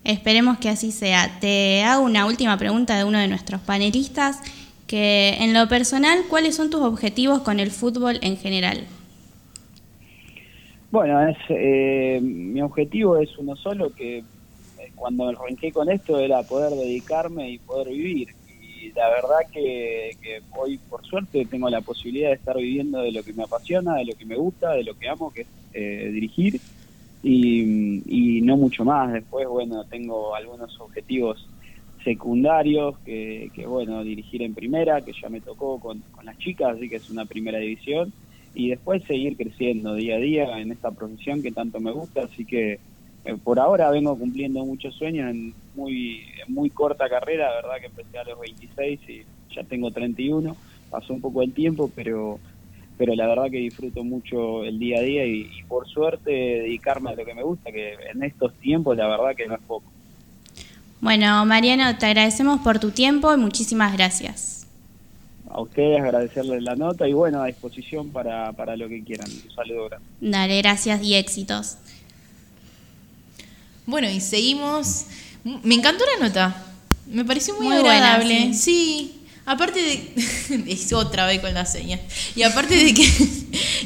Esperemos que así sea. Te hago una última pregunta de uno de nuestros panelistas, que en lo personal, ¿cuáles son tus objetivos con el fútbol en general? Bueno, es, eh, mi objetivo es uno solo, que cuando arranqué con esto era poder dedicarme y poder vivir. Y la verdad que, que, hoy, por suerte, tengo la posibilidad de estar viviendo de lo que me apasiona, de lo que me gusta, de lo que amo, que es eh, dirigir. Y, y no mucho más. Después, bueno, tengo algunos objetivos secundarios que, que, bueno, dirigir en primera, que ya me tocó con, las chicas, así que es una primera división, y después seguir creciendo día a día en esta profesión que tanto me gusta, así que eh, por ahora vengo cumpliendo muchos sueños en muy, en muy corta carrera, verdad que empecé a los 26 y ya tengo 31, pasó un poco el tiempo, pero pero la verdad que disfruto mucho el día a día y, y por suerte dedicarme a lo que me gusta, que en estos tiempos la verdad que no es poco. Bueno, Mariano, te agradecemos por tu tiempo y muchísimas gracias. A ustedes agradecerles la nota y bueno, a disposición para, para lo que quieran. Un saludo grande. Dale, gracias y éxitos. Bueno, y seguimos. Me encantó la nota. Me pareció muy, Muy buena, agradable. sí. sí. Aparte de. [LAUGHS] es otra vez con las señas. Y aparte de que.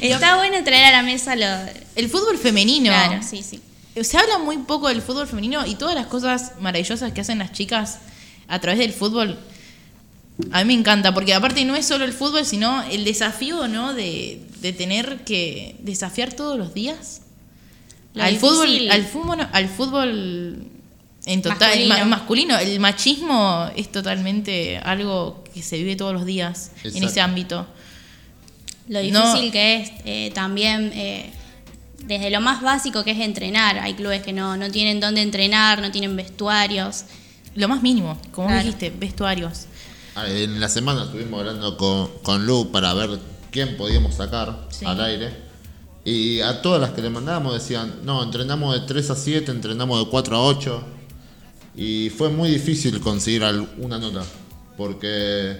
[LAUGHS] Está bueno traer a la mesa lo... El fútbol femenino. Claro, sí, sí. Se habla muy poco del fútbol femenino y todas las cosas maravillosas que hacen las chicas a través del fútbol. A mí me encanta, porque aparte no es solo el fútbol, sino el desafío, ¿no? De, de tener que desafiar todos los días. Lo al fútbol, al fútbol, al fútbol en total Masculino. ma- masculino. El machismo es totalmente algo que se vive todos los días en ese ámbito. Lo No. difícil que es eh, también, eh, desde lo más básico que es entrenar. Hay clubes que no, no tienen dónde entrenar, no tienen vestuarios. Lo más mínimo, como Claro. dijiste, vestuarios. Ah, En la semana estuvimos hablando con, con Lu para ver quién podíamos sacar Sí. al aire. Y a todas las que le mandábamos decían, no, entrenamos de 3 a 7, entrenamos de 4 a 8. Y fue muy difícil conseguir una nota. Porque,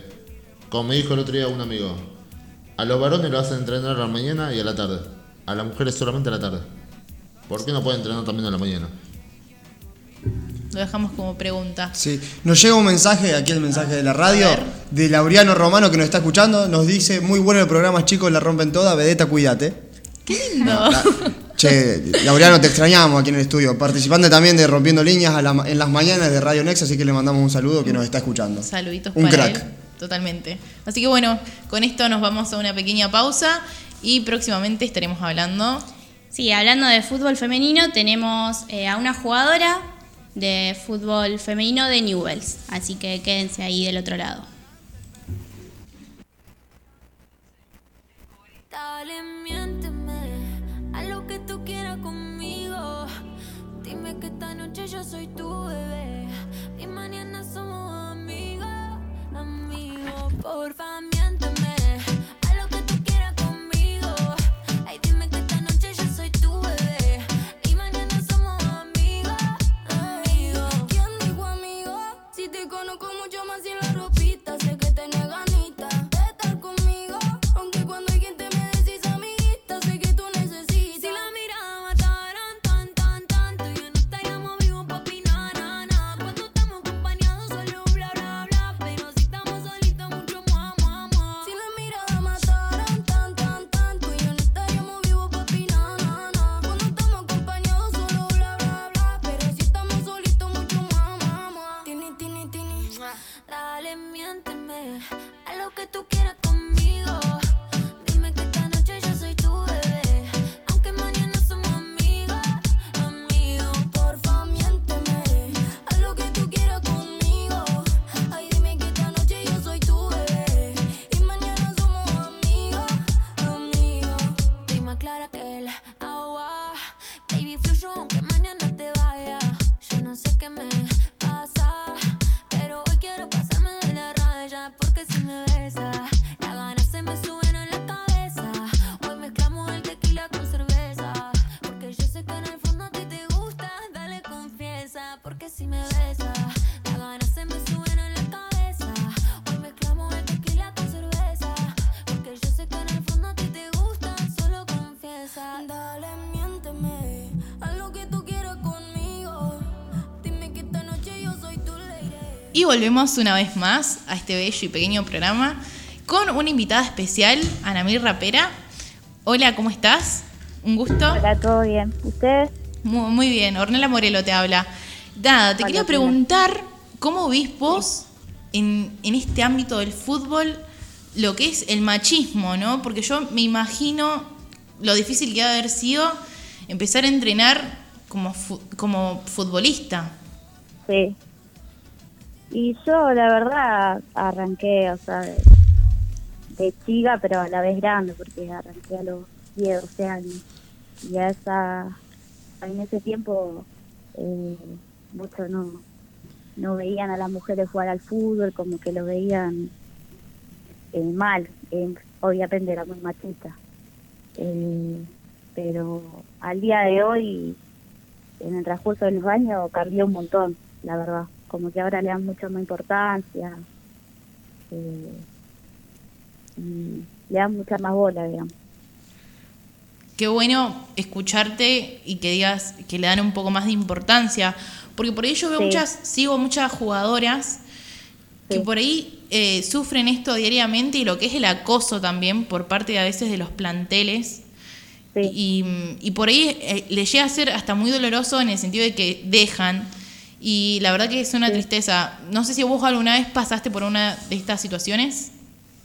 como me dijo el otro día un amigo, a los varones lo hacen entrenar a la mañana y a la tarde. A las mujeres solamente a la tarde. ¿Por qué no pueden entrenar también a la mañana? Lo dejamos como pregunta. Sí, nos llega un mensaje, aquí el mensaje de la radio, de Laureano Romano que nos está escuchando. Nos dice, muy bueno el programa, chicos, la rompen toda, vedeta, cuídate. Qué lindo. Che, Laureano, te extrañamos aquí en el estudio, participante también de Rompiendo Líneas a la- en las mañanas de Radio Next, así que le mandamos un saludo que nos está escuchando. Saluditos Un para crack. él. Totalmente. Así que bueno, con esto nos vamos a una pequeña pausa y próximamente estaremos hablando. Sí, hablando de fútbol femenino, tenemos eh, a una jugadora de fútbol femenino de Newells. Así que quédense ahí del otro lado. Esta noche yo soy tu bebé y mañana somos amigos, amigos. Porfa, miénteme Y volvemos una vez más a este bello y pequeño programa con una invitada especial, Anamir Rapera. Hola, ¿cómo estás? Un gusto. Hola, todo bien. ¿Ustedes? Muy, muy bien, Ornella Morelo te habla. Nada, te Hola, quería preguntar cómo vís vos en, en este ámbito del fútbol lo que es el machismo, ¿no? Porque yo me imagino lo difícil que ha de haber sido empezar a entrenar como, fu- como futbolista. Sí. Y yo, la verdad, arranqué, o sea, de, de chica, pero a la vez grande, porque arranqué a los 10, 12 años. Y a esa, en ese tiempo, eh, muchos no, no veían a las mujeres jugar al fútbol, como que lo veían eh, mal. Eh, obviamente era muy machista. Eh, pero al día de hoy, en el transcurso de los años, cambió un montón, la verdad. Como que ahora le dan mucha más importancia. eh, y le dan mucha más bola, digamos. Qué bueno escucharte y que digas que le dan un poco más de importancia. Porque por ahí yo veo Sí. muchas, sigo muchas jugadoras que por ahí eh, sufren esto diariamente y lo que es el acoso también por parte de, a veces de los planteles. Y, y por ahí eh, le llega a ser hasta muy doloroso en el sentido de que dejan. Y la verdad que es una tristeza. No sé si vos alguna vez pasaste por una de estas situaciones.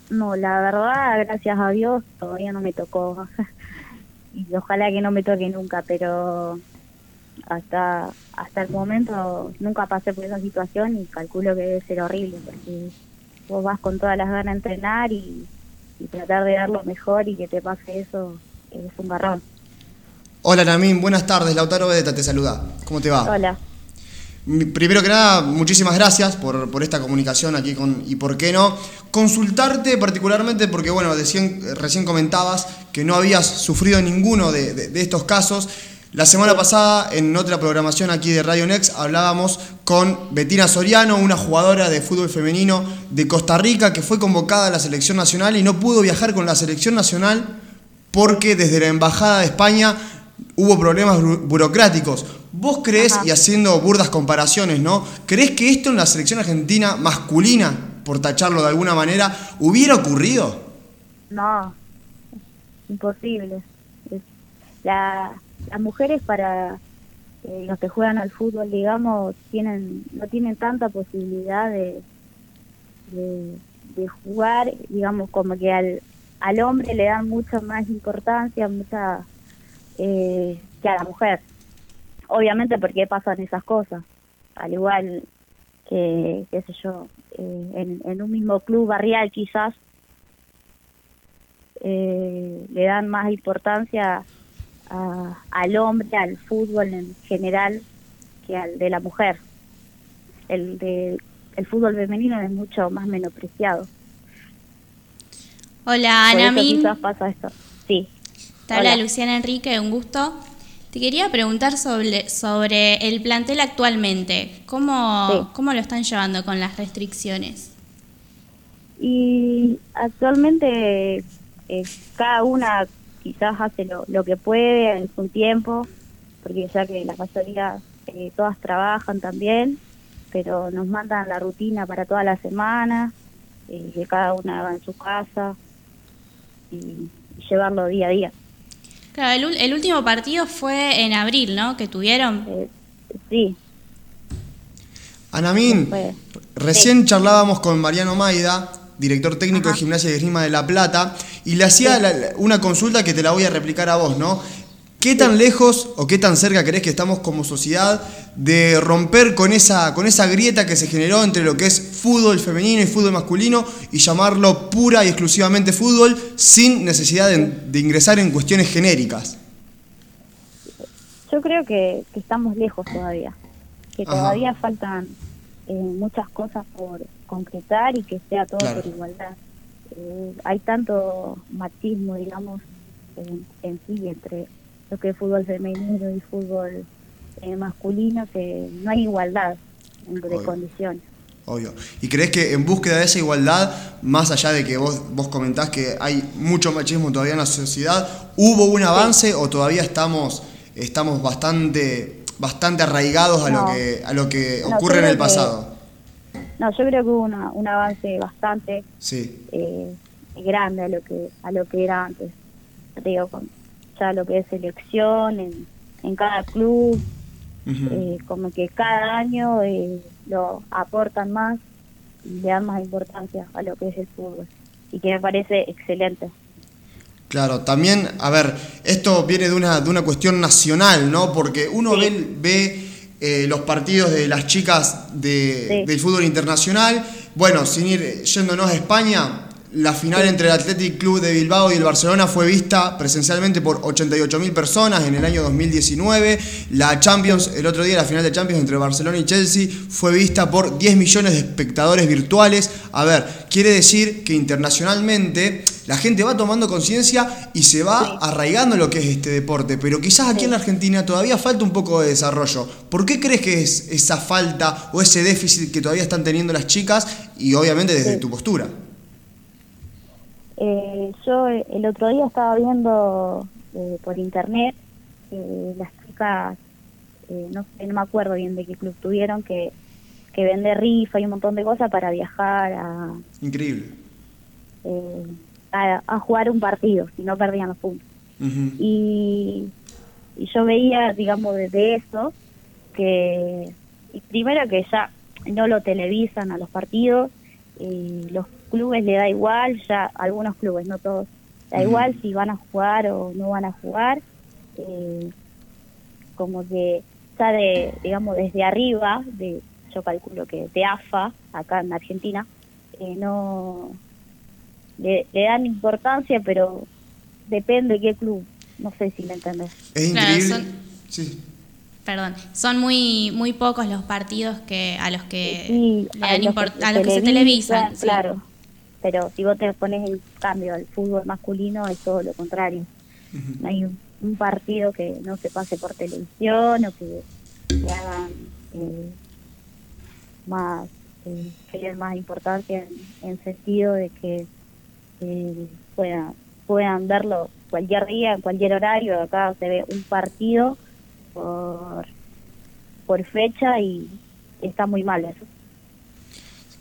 No, la verdad, gracias a Dios, todavía no me tocó. [LAUGHS] y ojalá que no me toque nunca, pero hasta hasta el momento nunca pasé por esa situación y calculo que debe ser horrible, porque vos vas con todas las ganas de entrenar y, y tratar de dar lo mejor y que te pase eso es un garrón. Hola Namín, buenas tardes. Lautaro Bedeta te saluda. ¿Cómo te va? Hola. Primero que nada, muchísimas gracias por, por esta comunicación aquí con Y por qué no. Consultarte particularmente porque, bueno, decían- recién comentabas que no habías sufrido ninguno de, de- de estos casos. La semana pasada, en otra programación aquí de Radio Next, hablábamos con Betina Soriano, una jugadora de fútbol femenino de Costa Rica que fue convocada a la selección nacional y no pudo viajar con la selección nacional porque desde la Embajada de España hubo problemas burocráticos. ¿Vos crees, y haciendo burdas comparaciones, ¿no? ¿Crees que esto en la selección argentina masculina, por tacharlo de alguna manera, hubiera ocurrido? No, imposible. Es- La, las mujeres para eh, los que juegan al fútbol, digamos, tienen no tienen tanta posibilidad de, de, de jugar, digamos, como que al, al hombre le dan mucha más importancia, mucha eh, que a la mujer. Obviamente porque pasan esas cosas. Al igual que, qué sé yo, eh, en, en un mismo club barrial quizás eh, le dan más importancia a- al hombre, al fútbol en general, que al de la mujer. El, de, el fútbol femenino es mucho más menospreciado. Hola, Por Anamín. quizás pasa esto. Sí. Te habla Hola. Luciana Enrique, un gusto. Te quería preguntar sobre, sobre el plantel actualmente. ¿Cómo, ¿Cómo lo están llevando con las restricciones? Y actualmente eh, cada una quizás hace lo, lo que puede en su tiempo, porque ya que la mayoría eh, todas trabajan también, pero nos mandan la rutina para toda la semana, eh, que cada una va en su casa y, y llevarlo día a día. Claro, el, último partido fue en abril, ¿no? Que tuvieron. sí. Anamín, recién charlábamos con Mariano Maida, director técnico de Gimnasia y Esgrima de La Plata, y le hacía la- una consulta que te la voy a replicar a vos, ¿no? ¿Qué tan lejos o qué tan cerca crees que estamos como sociedad de romper con esa, con esa grieta que se generó entre lo que es fútbol femenino y fútbol masculino y llamarlo pura y exclusivamente fútbol sin necesidad de, de ingresar en cuestiones genéricas? Yo creo que, que estamos lejos todavía, que Ajá. todavía faltan eh, muchas cosas por concretar y que sea todo Claro. por igualdad. Eh, hay tanto machismo, digamos, en, en sí entre lo que es fútbol femenino y fútbol eh, masculino que no hay igualdad Obvio. condiciones. Obvio. ¿Y crees que en búsqueda de esa igualdad, más allá de que vos, vos comentás que hay mucho machismo todavía en la sociedad, ¿hubo un avance o todavía estamos, estamos bastante, bastante arraigados a lo que, a lo que No, ocurre en el que- pasado? No, yo creo que hubo una, un avance bastante Sí. eh, grande a lo que a lo que era antes. Te digo, con ya lo que es selección en, en cada club, eh, como que cada año eh, lo aportan más y le dan más importancia a lo que es el fútbol y que me parece excelente. Claro, también, a ver, esto viene de una, de una cuestión nacional, ¿no? Porque uno ve, ve eh, los partidos de las chicas de- del fútbol internacional. Bueno, sin ir yéndonos a España, la final entre el Athletic Club de Bilbao y el Barcelona fue vista presencialmente por 88.000 personas en el año 2019. La Champions, el otro día, la final de Champions entre Barcelona y Chelsea, fue vista por 10 millones de espectadores virtuales. A ver, quiere decir que internacionalmente la gente va tomando conciencia y se va arraigando lo que es este deporte. Pero quizás aquí en la Argentina todavía falta un poco de desarrollo. ¿Por qué crees que es esa falta o ese déficit que todavía están teniendo las chicas y obviamente desde Sí. tu postura? Eh, yo eh, el otro día estaba viendo eh, por internet eh, las chicas, eh, no sé, no me acuerdo bien de qué club tuvieron, que, que vende rifa y un montón de cosas para viajar a, Increíble. eh, a, a jugar un partido, si no perdían los puntos. y, y yo veía, digamos, desde eso, que y primero que ya no lo televisan a los partidos, y los clubes le da igual, ya algunos clubes, no todos, da igual si van a jugar o no van a jugar, eh, como que ya de, digamos, desde arriba, de yo calculo que de AFA, acá en Argentina, eh, no le, le dan importancia, pero depende de qué club, no sé si me entendés. Es Claro, increíble. son- Sí. Perdón, son muy muy pocos los partidos que a los que Sí, le dan los import- que a los que se televisan. sí. Claro, pero si vos te pones en cambio al fútbol masculino es todo lo contrario. No hay un, un partido que no se pase por televisión o que, que hagan eh, más, eh, que den más importancia en, en sentido de que eh, puedan, puedan verlo cualquier día, en cualquier horario. Acá se ve un partido por, por fecha y está muy mal eso.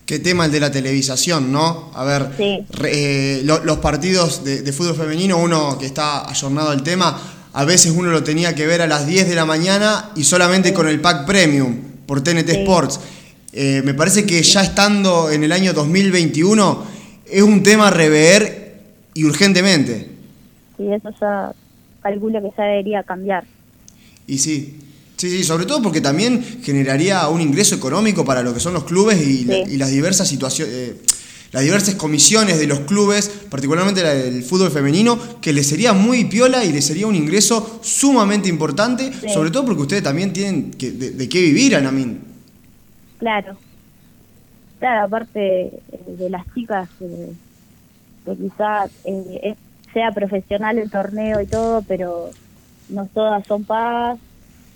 Qué tema el de la televisación, ¿no? A ver, re- eh, lo- los partidos de, de fútbol femenino, uno que está ayornado al tema, a veces uno lo tenía que ver a las 10 de la mañana y solamente con el pack premium por TNT Sí. Sports. Eh, me parece que ya estando en el año 2021 es un tema a rever y urgentemente. Y eso ya calculo que ya debería cambiar. Y sí, sí, sí, sobre todo porque también generaría un ingreso económico para lo que son los clubes y, la- y las diversas situaciones, las diversas comisiones de los clubes, particularmente la del fútbol femenino, que les sería muy piola y les sería un ingreso sumamente importante, Sí. sobre todo porque ustedes también tienen que, de, de qué vivir, Anamín. Claro. Claro, aparte eh, de las chicas eh, que quizás eh, es- sea profesional el torneo y todo, pero no todas son pagas.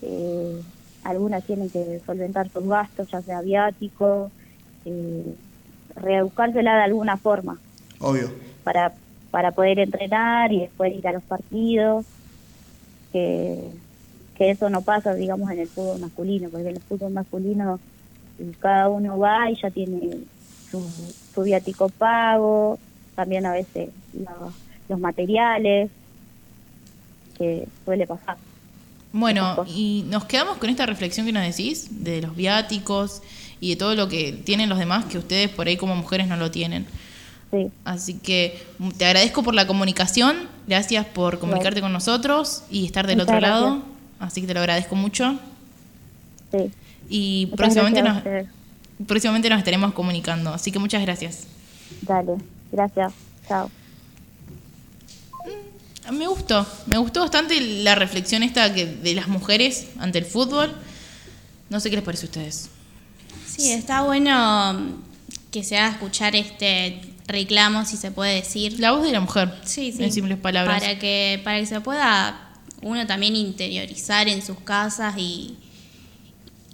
eh, algunas tienen que solventar sus gastos, ya sea viático, eh, rebuscársela de alguna forma Obvio. para, para poder entrenar y después ir a los partidos. Que, que eso no pasa, digamos, en el fútbol masculino, porque en el fútbol masculino cada uno va y ya tiene su, su viático pago, también a veces los materiales, que suele pasar. Bueno, y nos quedamos con esta reflexión que nos decís de los viáticos y de todo lo que tienen los demás que ustedes por ahí como mujeres no lo tienen. Sí. Así que mm, te agradezco por la comunicación, gracias por comunicarte con nosotros y estar del Muchas otro lado. Así que te lo agradezco mucho. Sí. Y Muchas próximamente nos, próximamente nos estaremos comunicando. Así que muchas gracias. Dale, gracias. Chao. Me gustó, me gustó bastante la reflexión esta que de las mujeres ante el fútbol. No sé qué les parece a ustedes. Sí, está bueno que se haga escuchar este reclamo, si se puede decir. La voz de la mujer, sí, sí. en simples palabras. Para que, para que se pueda uno también interiorizar en sus casas y,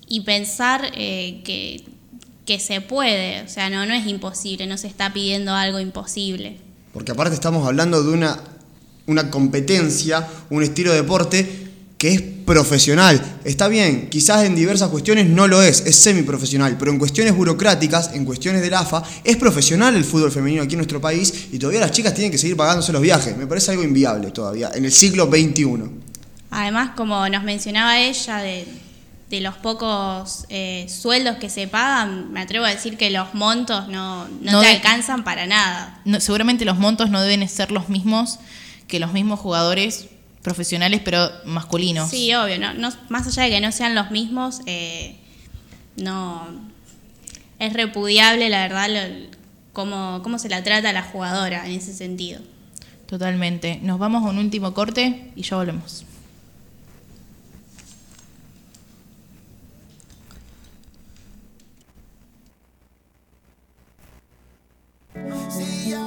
y pensar eh, que, que se puede. O sea, no, no es imposible, no se está pidiendo algo imposible. Porque aparte estamos hablando de una, una competencia, un estilo de deporte que es profesional. Está bien, quizás en diversas cuestiones no lo es, es semiprofesional, pero en cuestiones burocráticas, en cuestiones del AFA, es profesional el fútbol femenino aquí en nuestro país y todavía las chicas tienen que seguir pagándose los viajes. Me parece algo inviable todavía, en el siglo XXI. Además, como nos mencionaba ella, de, de los pocos eh, sueldos que se pagan, me atrevo a decir que los montos no, no, No te de- alcanzan para nada. No, seguramente los montos no deben ser los mismos que los mismos jugadores profesionales, pero masculinos. Sí, obvio, no, no- más allá de que no sean los mismos, eh, no es repudiable, la verdad, lo- cómo, cómo se la trata a la jugadora en ese sentido. Totalmente. Nos vamos a un último corte y ya volvemos. Si ya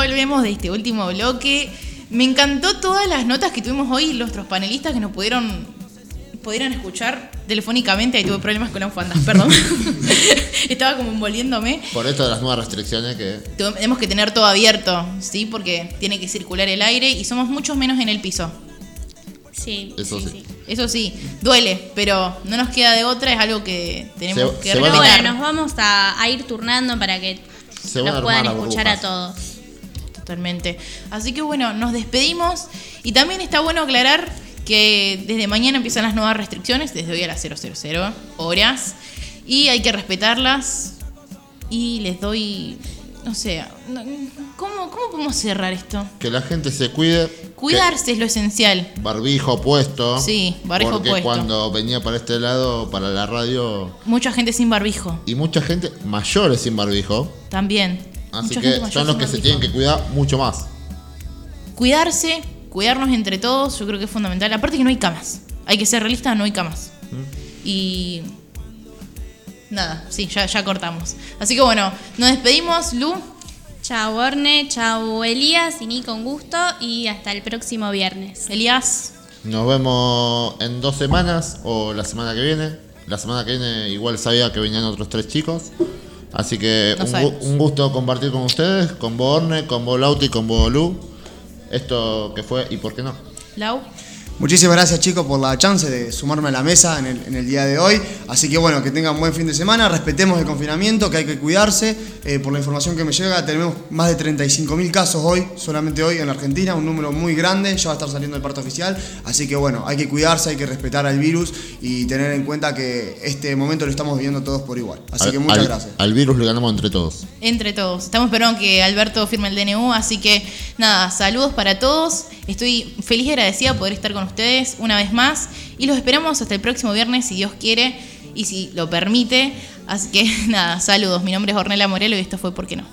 Volvemos de este último bloque. Me encantó todas las notas que tuvimos hoy, nuestros panelistas que nos pudieron, pudieron escuchar telefónicamente. Ahí tuve problemas con las fandas, [LAUGHS] perdón. [LAUGHS] Estaba como envolviéndome. Por esto de las nuevas restricciones que Tenemos que tener todo abierto, ¿sí? Porque tiene que circular el aire y somos muchos menos en el piso. Sí, Eso sí. Eso sí, duele, pero no nos queda de otra, es algo que tenemos Se- que se a- bueno, nos vamos a, a ir turnando para que se nos puedan escuchar a todos. Totalmente. Así que bueno, nos despedimos y también está bueno aclarar que desde mañana empiezan las nuevas restricciones, desde hoy a las 000 horas, y hay que respetarlas y les doy, no sé, ¿cómo, cómo podemos cerrar esto? Que la gente se cuide. Cuidarse es lo esencial. barbijo puesto. Sí, barbijo porque puesto. cuando venía para este lado, para la radio, Mucha gente sin barbijo, y mucha gente mayores sin barbijo. también. Así Mucha que gente mayor son los que se tienen que cuidar mucho más. Cuidarse, cuidarnos entre todos, yo creo que es fundamental. Aparte que no hay camas. Hay que ser realistas, no hay camas. Y nada, sí, ya, ya cortamos. Así que bueno, nos despedimos, Lu. Chao Orne, chao Elías y Nico, un gusto y hasta el próximo viernes. Elías. Nos vemos en dos semanas o la semana que viene. La semana que viene igual sabía que venían otros tres chicos. Así que No un, gu- un gusto compartir con ustedes, con Borne, con Bo Lauti, con Bo Lu. Esto que fue y por qué no. Lau. Muchísimas gracias chicos por la chance de sumarme a la mesa en el, en el día de hoy. Así que bueno, que tengan buen fin de semana, respetemos el confinamiento, que hay que cuidarse. Eh, por la información que me llega, tenemos más de 35.000 casos hoy, solamente hoy en la Argentina, un número muy grande, ya va a estar saliendo el parte oficial. Así que bueno, hay que cuidarse, hay que respetar al virus y tener en cuenta que este momento lo estamos viviendo todos por igual. Así Al- que muchas al- gracias. Al virus le ganamos entre todos. Entre todos. Estamos esperando que Alberto firme el DNU, así que nada, saludos para todos. Estoy feliz y agradecida de poder estar con ustedes una vez más y los esperamos hasta el próximo viernes si Dios quiere y si lo permite. Así que [LAUGHS] nada, saludos. Mi nombre es Ornella Morelo y esto fue ¿Por qué no?